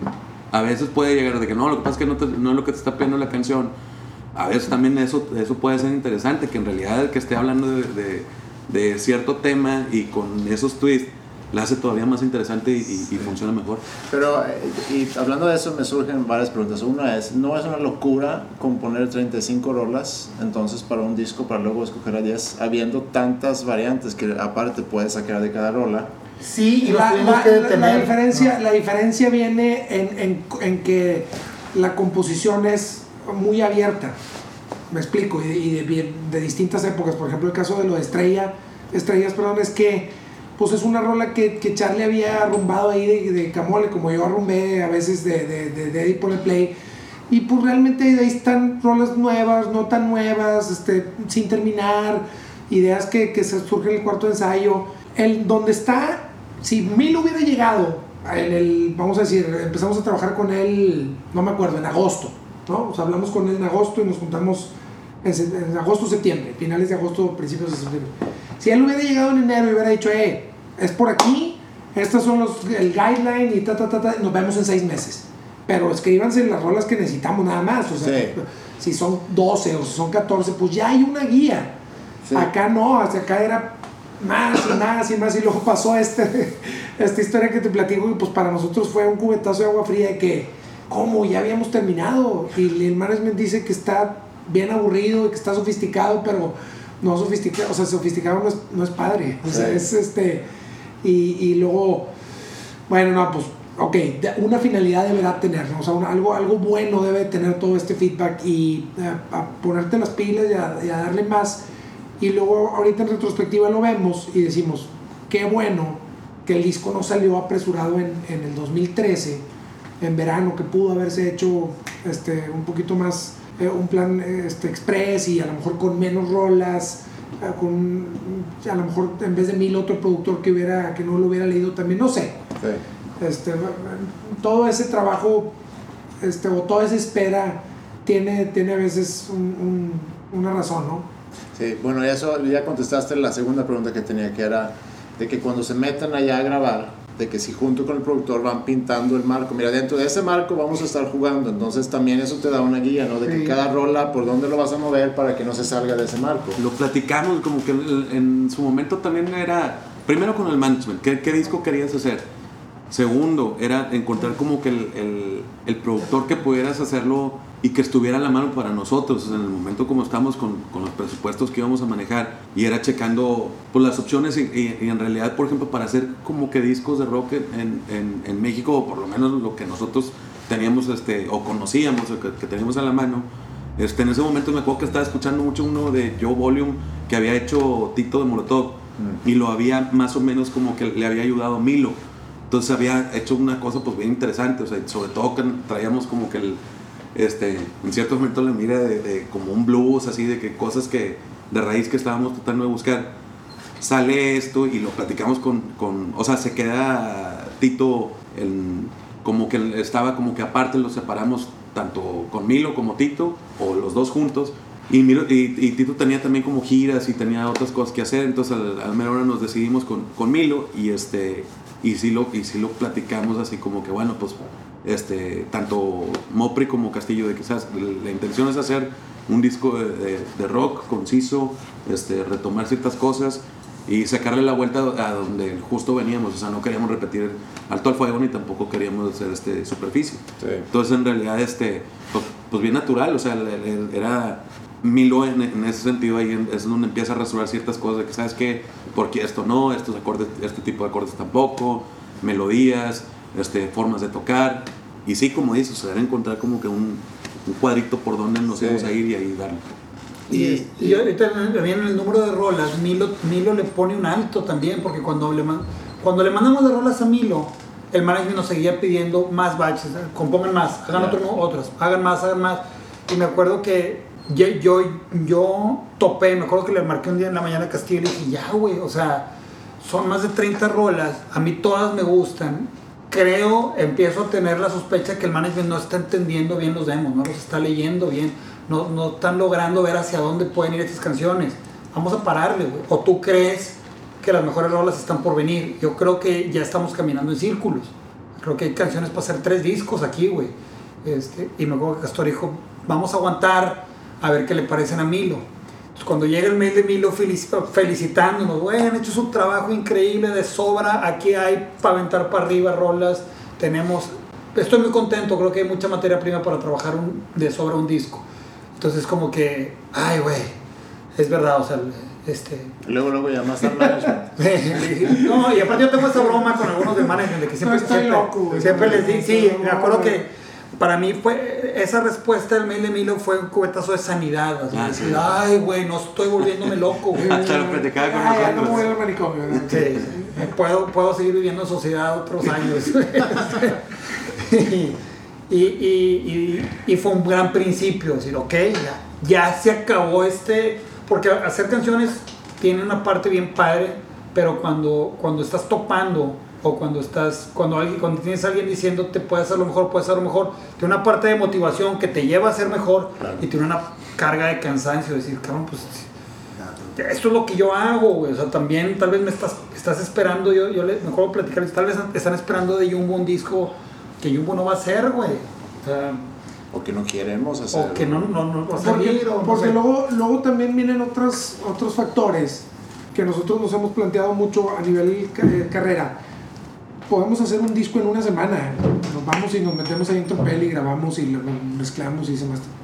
S2: a veces puede llegar de que no, lo que pasa es que no, te- no es lo que te está pidiendo la canción, a veces también eso, eso puede ser interesante, que en realidad el que esté hablando de, de- de cierto tema y con esos twists, la hace todavía más interesante y, y- y funciona mejor.
S1: Pero, eh, y hablando de eso, me surgen varias preguntas. Una es, ¿no es una locura componer 35 rolas entonces para un disco para luego escoger a 10, habiendo tantas variantes que aparte puedes sacar de cada rola?
S4: Sí, y
S3: La, la-
S4: que
S3: la- la
S4: detener.
S3: diferencia, la diferencia viene en, en- en que la composición es muy abierta. Me explico, y, de, y de- de distintas épocas. Por ejemplo, el caso de lo de Estrella, Estrellas, perdón, es que pues es una rola que, que Charlie había arrumbado ahí de, de Camole, como yo arrumbé a veces de, de, de, de Eddie Pone Play. Y pues realmente ahí están rolas nuevas, no tan nuevas, este, sin terminar, ideas que, que surgen en el cuarto ensayo. El, donde está, si Mil hubiera llegado en el, vamos a decir, empezamos a trabajar con él, no me acuerdo, en agosto, ¿no? O sea, hablamos con él en agosto y nos juntamos en, en agosto, septiembre, finales de agosto, principios de septiembre. Si él hubiera llegado en enero y hubiera dicho, eh, es por aquí, estos son los, el guideline y ta, ta, ta, ta, nos vemos en seis meses. Pero escríbanse las rolas que necesitamos nada más. O sea,
S1: Sí.
S3: si son 12 o si son 14, pues ya hay una guía.
S1: Sí.
S3: Acá no, hasta acá era más y más y más. Y luego pasó este, esta historia que te platico y pues para nosotros fue un cubetazo de agua fría de que, ¿cómo? Ya habíamos terminado. Y el management dice que está bien aburrido y que está sofisticado, pero no sofisticado, o sea, sofisticado no es, no es padre. O sea,
S1: Sí.
S3: es este. Y, y luego, bueno, no, pues, ok, una finalidad deberá tener, ¿no? O sea, un- algo, algo bueno debe tener todo este feedback y eh, a ponerte las pilas y a, y a darle más. Y luego, ahorita en retrospectiva lo vemos y decimos, qué bueno que el disco no salió apresurado en, en el 2013, en verano, que pudo haberse hecho este, un poquito más, eh, un plan eh, este, express y a lo mejor con menos rolas, con a lo mejor en vez de mil otro productor que hubiera que no lo hubiera leído también, no sé. Este, todo ese trabajo este, o toda esa espera tiene, tiene a veces un- un- una razón, ¿no?
S1: Sí, bueno, eso ya contestaste la segunda pregunta que tenía, que era de que cuando se metan allá a grabar, de que si junto con el productor van pintando el marco, mira, dentro de ese marco vamos a estar jugando, entonces también eso te da una guía, ¿no? De que cada rola, por dónde lo vas a mover para que no se salga de ese marco.
S2: Lo platicamos, como que en su momento también era, primero con el management, ¿qué, qué disco querías hacer? Segundo, era encontrar como que el, el- el productor que pudieras hacerlo y que estuviera a la mano para nosotros en el momento como estamos con, con los presupuestos que íbamos a manejar y era checando pues, las opciones y, y- y en realidad, por ejemplo, para hacer como que discos de rock en, en- en México, o por lo menos lo que nosotros teníamos este, o conocíamos o que, que teníamos a la mano, este, en ese momento me acuerdo que estaba escuchando mucho uno de Joe Volume que había hecho Tito de Molotov y lo había más o menos como que le había ayudado Milo. Entonces había hecho una cosa pues bien interesante, o sea, sobre todo que traíamos como que el, este, en ciertos momentos le mira de, de como un blues, así de que cosas que de raíz que estábamos tratando de buscar. Sale esto y lo platicamos con, con o sea, se queda Tito en, como que estaba como que aparte lo separamos tanto con Milo como Tito, o los dos juntos. Y, Milo, y, y Tito tenía también como giras y tenía otras cosas que hacer, entonces al, al mero hora nos decidimos con, con Milo y, este, y, sí lo, y sí lo platicamos así como que bueno, pues este, tanto Mopri como Castillo, de quizás la intención es hacer un disco de, de- de rock conciso, este, retomar ciertas cosas y sacarle la vuelta a donde justo veníamos, o sea, no queríamos repetir Alto al Fuego ni tampoco queríamos hacer este, superficie. Entonces, en realidad, este, pues, pues bien natural, o sea, era Milo en, en ese sentido ahí es donde empieza a resolver ciertas cosas de que, ¿sabes qué? Porque esto no, estos acordes, este tipo de acordes tampoco, melodías, este, formas de tocar. Y sí, como dices, sea, era encontrar como que un, un cuadrito por donde nos
S1: Sí.
S2: íbamos a ir y ahí darle.
S4: Y, y ahorita también en el número de rolas, Milo, Milo le pone un alto también, porque cuando le, man- cuando le mandamos de rolas a Milo, el management nos seguía pidiendo más batches, ¿eh? compongan más, hagan otro, otras, hagan más, hagan más. Y me acuerdo que yo, yo, yo topé, me acuerdo que le marqué un día en la mañana a Castillo y dije, ya, güey, o sea, son más de 30 rolas, a mí todas me gustan. Creo, empiezo a tener la sospecha que el management no está entendiendo bien los demos, no los está leyendo bien, no, no están logrando ver hacia dónde pueden ir estas canciones. Vamos a pararle, güey. O tú crees que las mejores rolas están por venir. Yo creo que ya estamos caminando en círculos. Creo que hay canciones para hacer tres discos aquí, güey. Este, y me acuerdo que Castor dijo, vamos a aguantar a ver qué le parecen a Milo. Entonces, cuando llega el mail de Milo felici- felicitándonos, güey, han hecho un trabajo increíble de sobra, aquí hay para aventar para arriba rolas, tenemos, estoy muy contento, creo que hay mucha materia prima para trabajar un- de sobra un disco. Entonces como que, ay, güey, es verdad, o sea, este,
S1: Luego, luego llamas al management.
S4: no, y aparte yo tengo esa broma con algunos de management de que siempre,
S3: No, estoy
S4: siempre,
S3: loco,
S4: siempre les di, sí, me acuerdo que para mí fue esa respuesta del mail de Milo fue un cubetazo de sanidad, así,
S2: Ah,
S4: decir,
S2: sí.
S4: ay, güey, no estoy volviéndome loco, güey.
S2: Hasta lo platicaba con
S3: ya no
S2: nosotros.
S3: me voy al manicomio. ¿verdad?
S4: Sí, sí. Puedo, puedo seguir viviendo en sociedad otros años. y, y, y, y- y fue un gran principio, decir, ok, ya, ya se acabó este, porque hacer canciones tiene una parte bien padre, pero cuando, cuando estás topando o cuando estás, cuando, alguien, cuando tienes a alguien diciéndote puedes hacerlo mejor, puedes hacerlo mejor, tiene una parte de motivación que te lleva a ser mejor y tiene una carga de cansancio, decir, cabrón, pues esto es lo que yo hago, güey. O sea, también tal vez me estás, estás esperando, yo, yo le, me acuerdo platicar, tal vez están esperando de Jumbo un disco que Jumbo no va a hacer, güey. O sea,
S1: O que no queremos hacer.
S4: o que no, no, no va a
S3: Porque,
S4: salir, o no
S3: porque
S4: sé.
S3: luego, luego también vienen otros, otros factores que nosotros nos hemos planteado mucho a nivel eh, carrera. Podemos hacer un disco en una semana. Nos vamos y nos metemos ahí en Tropel y grabamos y lo mezclamos y.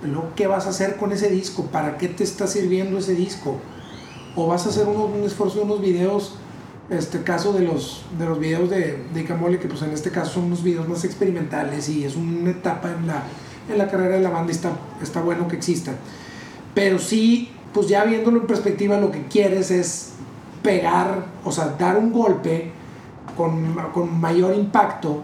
S3: Pero luego, ¿qué vas a hacer con ese disco? ¿Para qué te está sirviendo ese disco? O vas a hacer uno- un esfuerzo de unos videos, este caso de los, de los videos de, de Icamole, que pues en este caso son unos videos más experimentales y es una etapa en la, en la carrera de la banda y está, está bueno que exista. Pero sí, pues ya viéndolo en perspectiva, lo que quieres es pegar, o sea, dar un golpe con, con mayor impacto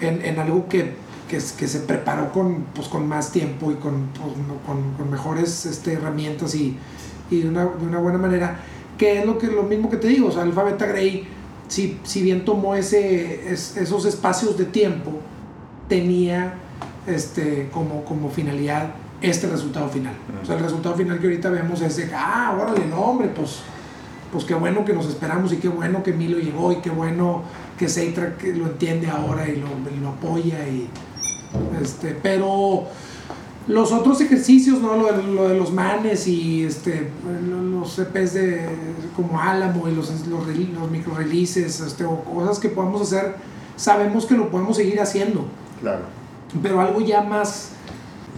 S3: en, en algo que, que, que se preparó con, pues, con más tiempo y con, pues, con, con mejores este, herramientas y, y de, una, de una buena manera. Que es lo, que, lo mismo que te digo, o sea, Alpha Beta Grey, si, si bien tomó ese, es- esos espacios de tiempo, tenía este, como, como finalidad este resultado final. O sea, el resultado final que ahorita vemos es de, ah, órale, no, hombre, pues, pues qué bueno que nos esperamos y qué bueno que Milo llegó y qué bueno que Seitra que lo entiende ahora y lo, y lo apoya. Y, este, pero los otros ejercicios, ¿no? Lo de, lo de los manes y este, lo- los EPs de, como Álamo y los, los, los micro releases este, o cosas que podamos hacer, sabemos que lo podemos seguir haciendo
S1: Claro.
S3: pero algo ya más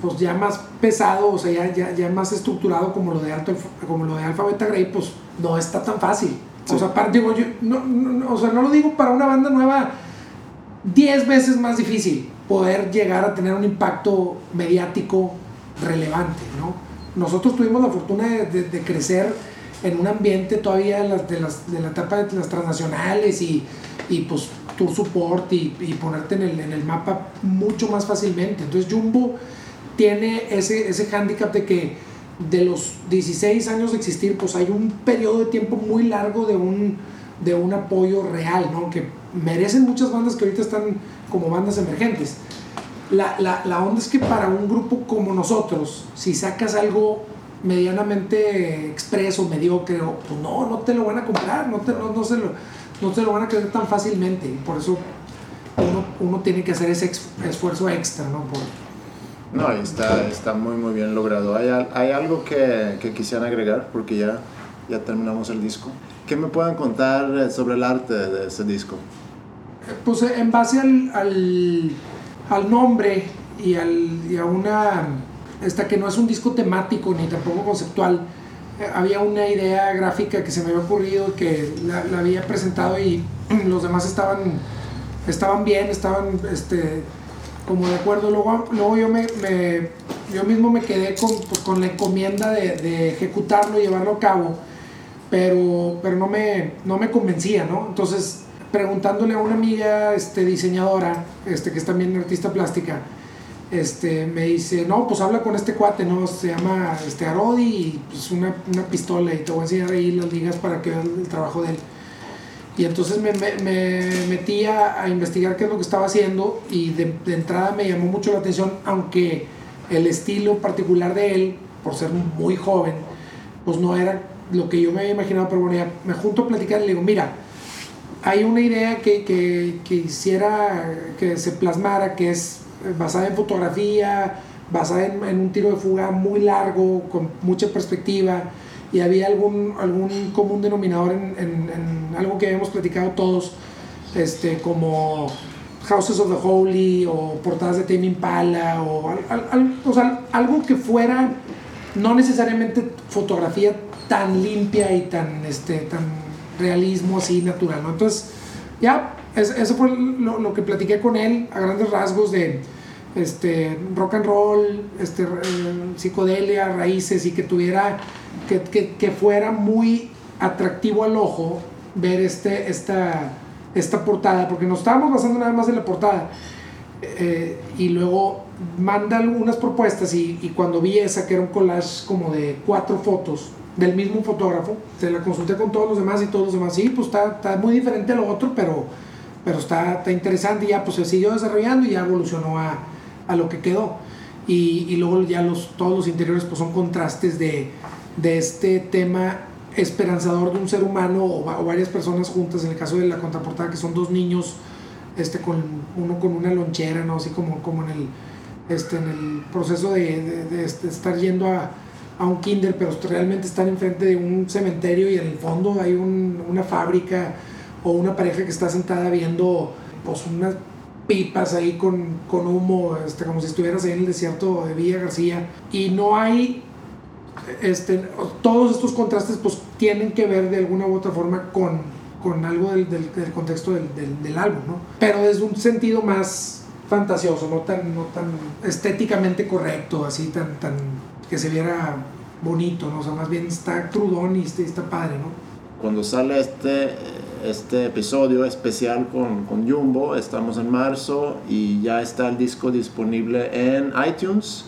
S3: pues ya más pesado o sea ya, ya, ya más estructurado como lo de alto como lo de Alpha Beta Grey pues no está tan fácil. O sea aparte digo yo no, no- no, o sea no lo digo para una banda nueva 10 veces más difícil poder llegar a tener un impacto mediático relevante no nosotros tuvimos la fortuna de, de- de crecer en un ambiente todavía de, las, de, las, de la etapa de las transnacionales y, y pues tour support y, y ponerte en el, en el mapa mucho más fácilmente. Entonces Jumbo tiene ese, ese hándicap de que de los 16 años de existir, pues hay un periodo de tiempo muy largo de un, de un apoyo real, ¿no? Que merecen muchas bandas que ahorita están como bandas emergentes. La, la, la onda es que para un grupo como nosotros, si sacas algo medianamente expreso, mediocre, pues no, no te lo van a comprar, no te, no, no se lo, no te lo van a creer tan fácilmente. Por eso uno, uno tiene que hacer ese esfuerzo extra, ¿no? Por,
S1: No, está, está muy, muy bien logrado. ¿Hay, hay algo que, que quisieran agregar? Porque ya, ya terminamos el disco. ¿Qué me pueden contar eh, sobre el arte de ese disco?
S3: Pues eh, en base al, al, al nombre y, al, y a una, esta que no es un disco temático ni tampoco conceptual, eh, había una idea gráfica que se me había ocurrido que la, la había presentado y los demás estaban, estaban bien, estaban este, como de acuerdo. Luego, luego yo, me, me- yo mismo me quedé con, con la encomienda de, de ejecutarlo y llevarlo a cabo pero, pero no, me, no me convencía, ¿no? Entonces, preguntándole a una amiga este, diseñadora, este, que es también artista plástica, este, me dice, no, pues habla con este cuate, ¿no? Se llama este, Arodi y pues una, una pistola y te voy a enseñar ahí las ligas para que veas el trabajo de él. Y entonces me, me, me metí a, a investigar qué es lo que estaba haciendo y de, de entrada me llamó mucho la atención, aunque el estilo particular de él, por ser muy joven, pues no era lo que yo me había imaginado, pero bueno, ya me junto a platicar y le digo, mira, hay una idea que, que, que hiciera que se plasmara, que es basada en fotografía, basada en, en un tiro de fuga muy largo, con mucha perspectiva, y había algún, algún común denominador en, en- en algo que habíamos platicado todos, este, como Houses of the Holy o portadas de Tame Impala, o, al- al- o sea, algo que fuera no necesariamente fotografía tan limpia y tan, este, tan realismo así natural, ¿no? Entonces, ya, es- eso fue lo, lo que platiqué con él a grandes rasgos de este, rock and roll, este, eh, psicodelia, raíces y que tuviera, que, que, fuera muy atractivo al ojo ver este, esta, esta portada, porque nos estábamos basando nada más en la portada. Eh, y luego manda algunas propuestas y, y cuando vi esa que era un collage como de cuatro fotos del mismo fotógrafo, se la consulté con todos los demás y todos los demás, sí, pues está, está muy diferente a lo otro, pero, pero está, está interesante y ya pues se siguió desarrollando y ya evolucionó a, a lo que quedó. Y, y luego ya los, todos los interiores pues son contrastes de, de este tema esperanzador de un ser humano o, va- o varias personas juntas, en el caso de la contraportada que son dos niños, este, con, uno con una lonchera, ¿no? así como, como en, el, este, en el proceso de, de- este, estar yendo a, a un kinder, pero realmente están enfrente de un cementerio y en el fondo hay un- una fábrica o una pareja que está sentada viendo pues unas pipas ahí con, con humo, este, como si estuvieras ahí en el desierto de Villa García. Y no hay, este, todos estos contrastes pues tienen que ver de alguna u otra forma con, con algo del, del- del contexto del, del- del álbum, ¿no? Pero desde un sentido más fantasioso, no tan, no tan estéticamente correcto, así tan, tan que se viera bonito, ¿no? O sea, más bien está crudón y está, está padre, ¿no?
S1: Cuando sale este, este episodio especial con, con Jumbo, estamos en marzo y ya está el disco disponible en iTunes.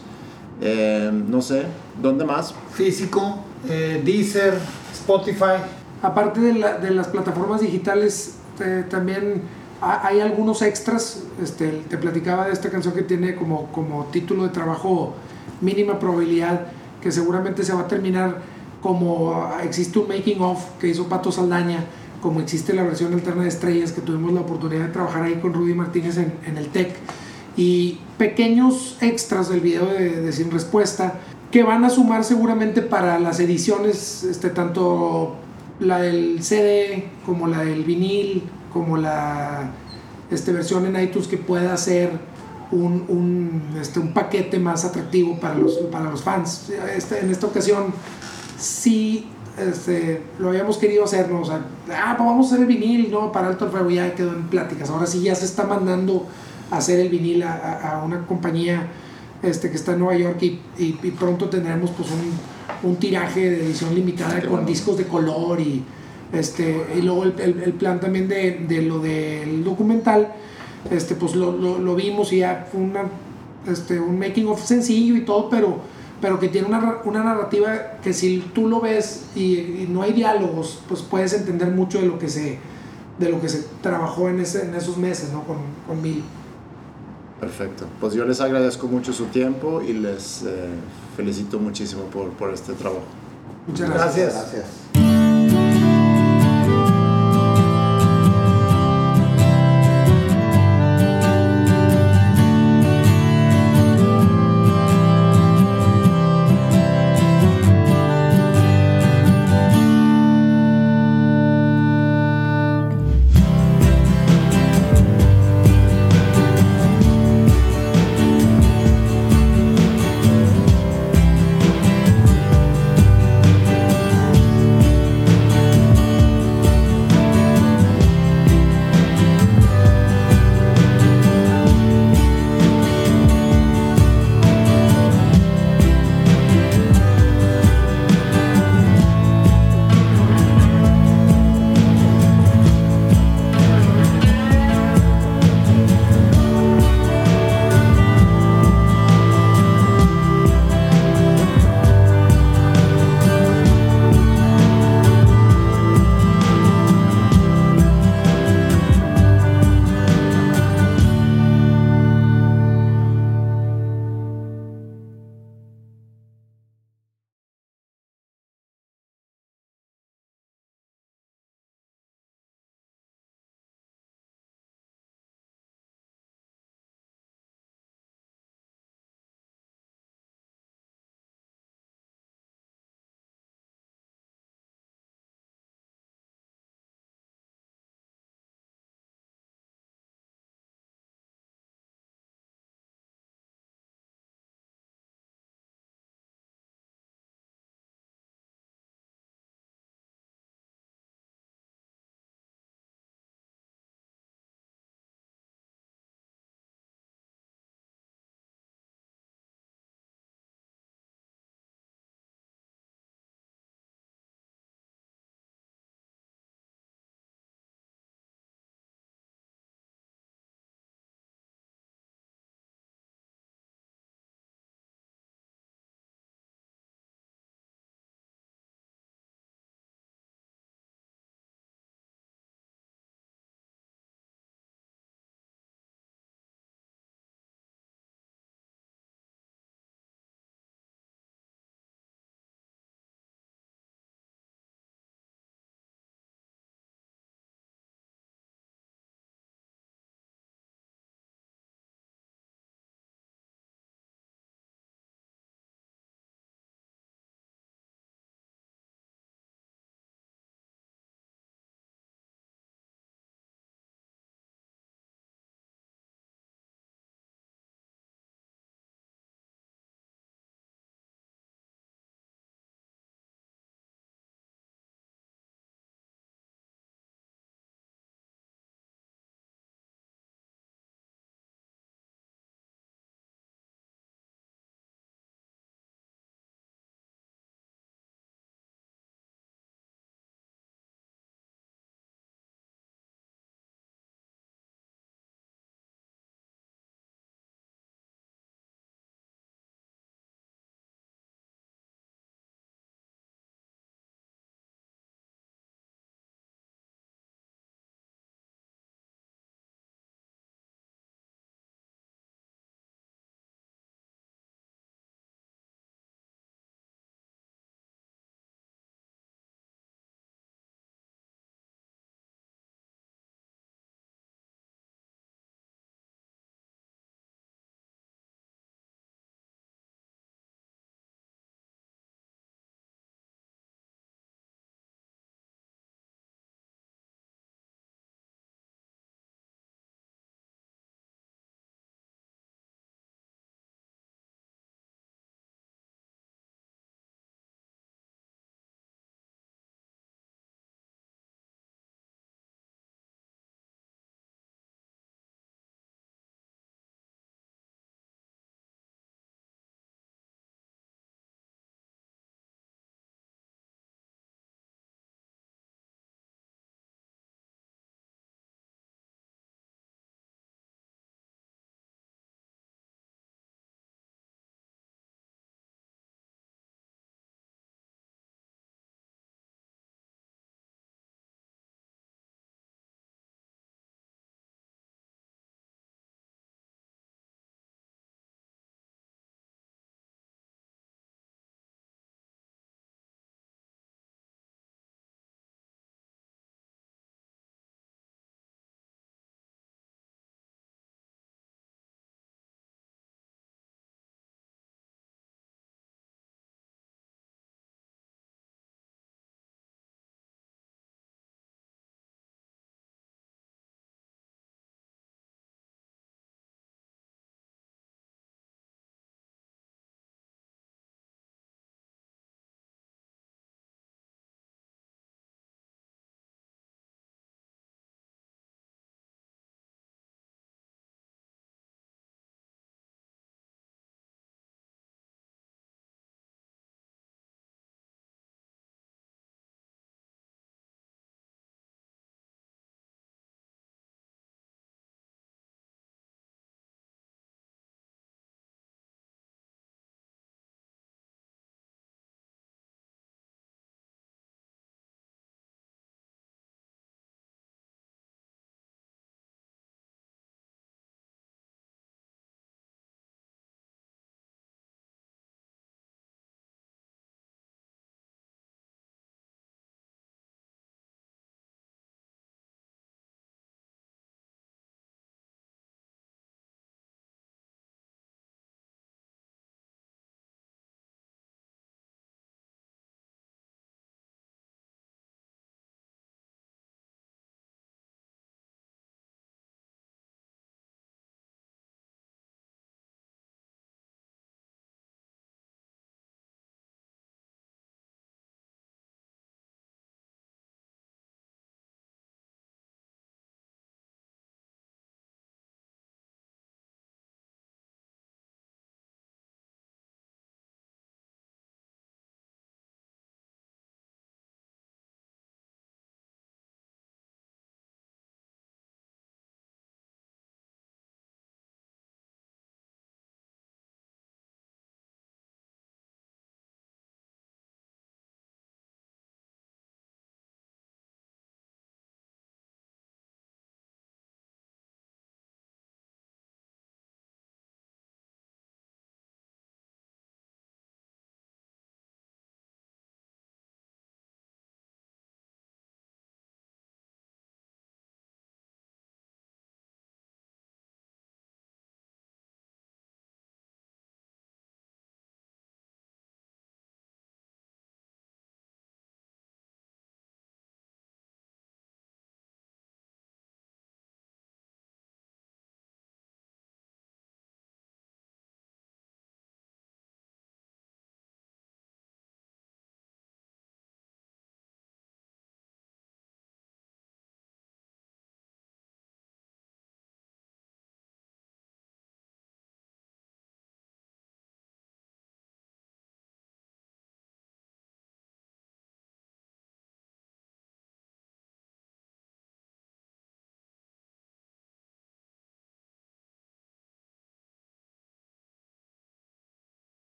S1: Eh, no sé, ¿dónde más?
S4: Físico, eh, Deezer, Spotify.
S3: Aparte de, la- de las plataformas digitales, eh, también ha- hay algunos extras. Este, te platicaba de esta canción que tiene como, como título de trabajo mínima probabilidad, que seguramente se va a terminar como ah, existe un making of que hizo Pato Saldaña, como existe la versión alterna de Estrellas, que tuvimos la oportunidad de trabajar ahí con Rudy Martínez en, en el TEC. Y pequeños extras del video de, de Sin Respuesta que van a sumar seguramente para las ediciones, este, tanto la del CD como la del vinil, como la este, versión en iTunes que pueda ser un, un, este, un paquete más atractivo para los, para los fans. Este, en esta ocasión sí este, lo habíamos querido hacer, ¿no? O sea, ah, pues vamos a hacer el vinil, ¿no? Para Alto Fuego ya quedó en pláticas. Ahora sí ya se está mandando a hacer el vinil a, a- a una compañía este, que está en Nueva York y, y- y pronto tendremos pues un, un tiraje de edición limitada con
S2: bueno.
S3: discos de color y este y luego el, el- el plan también de, de lo del documental este pues lo, lo- lo vimos y ya fue una este un making of sencillo y todo pero pero que tiene una, una narrativa que si tú lo ves y, y no hay diálogos pues puedes entender mucho de lo que se de lo que se trabajó en, ese, en esos meses ¿no? con, con Bill.
S1: Perfecto. Pues yo les agradezco mucho su tiempo y les eh, felicito muchísimo por, por este trabajo.
S3: Muchas gracias.
S4: Gracias.
S5: Gracias.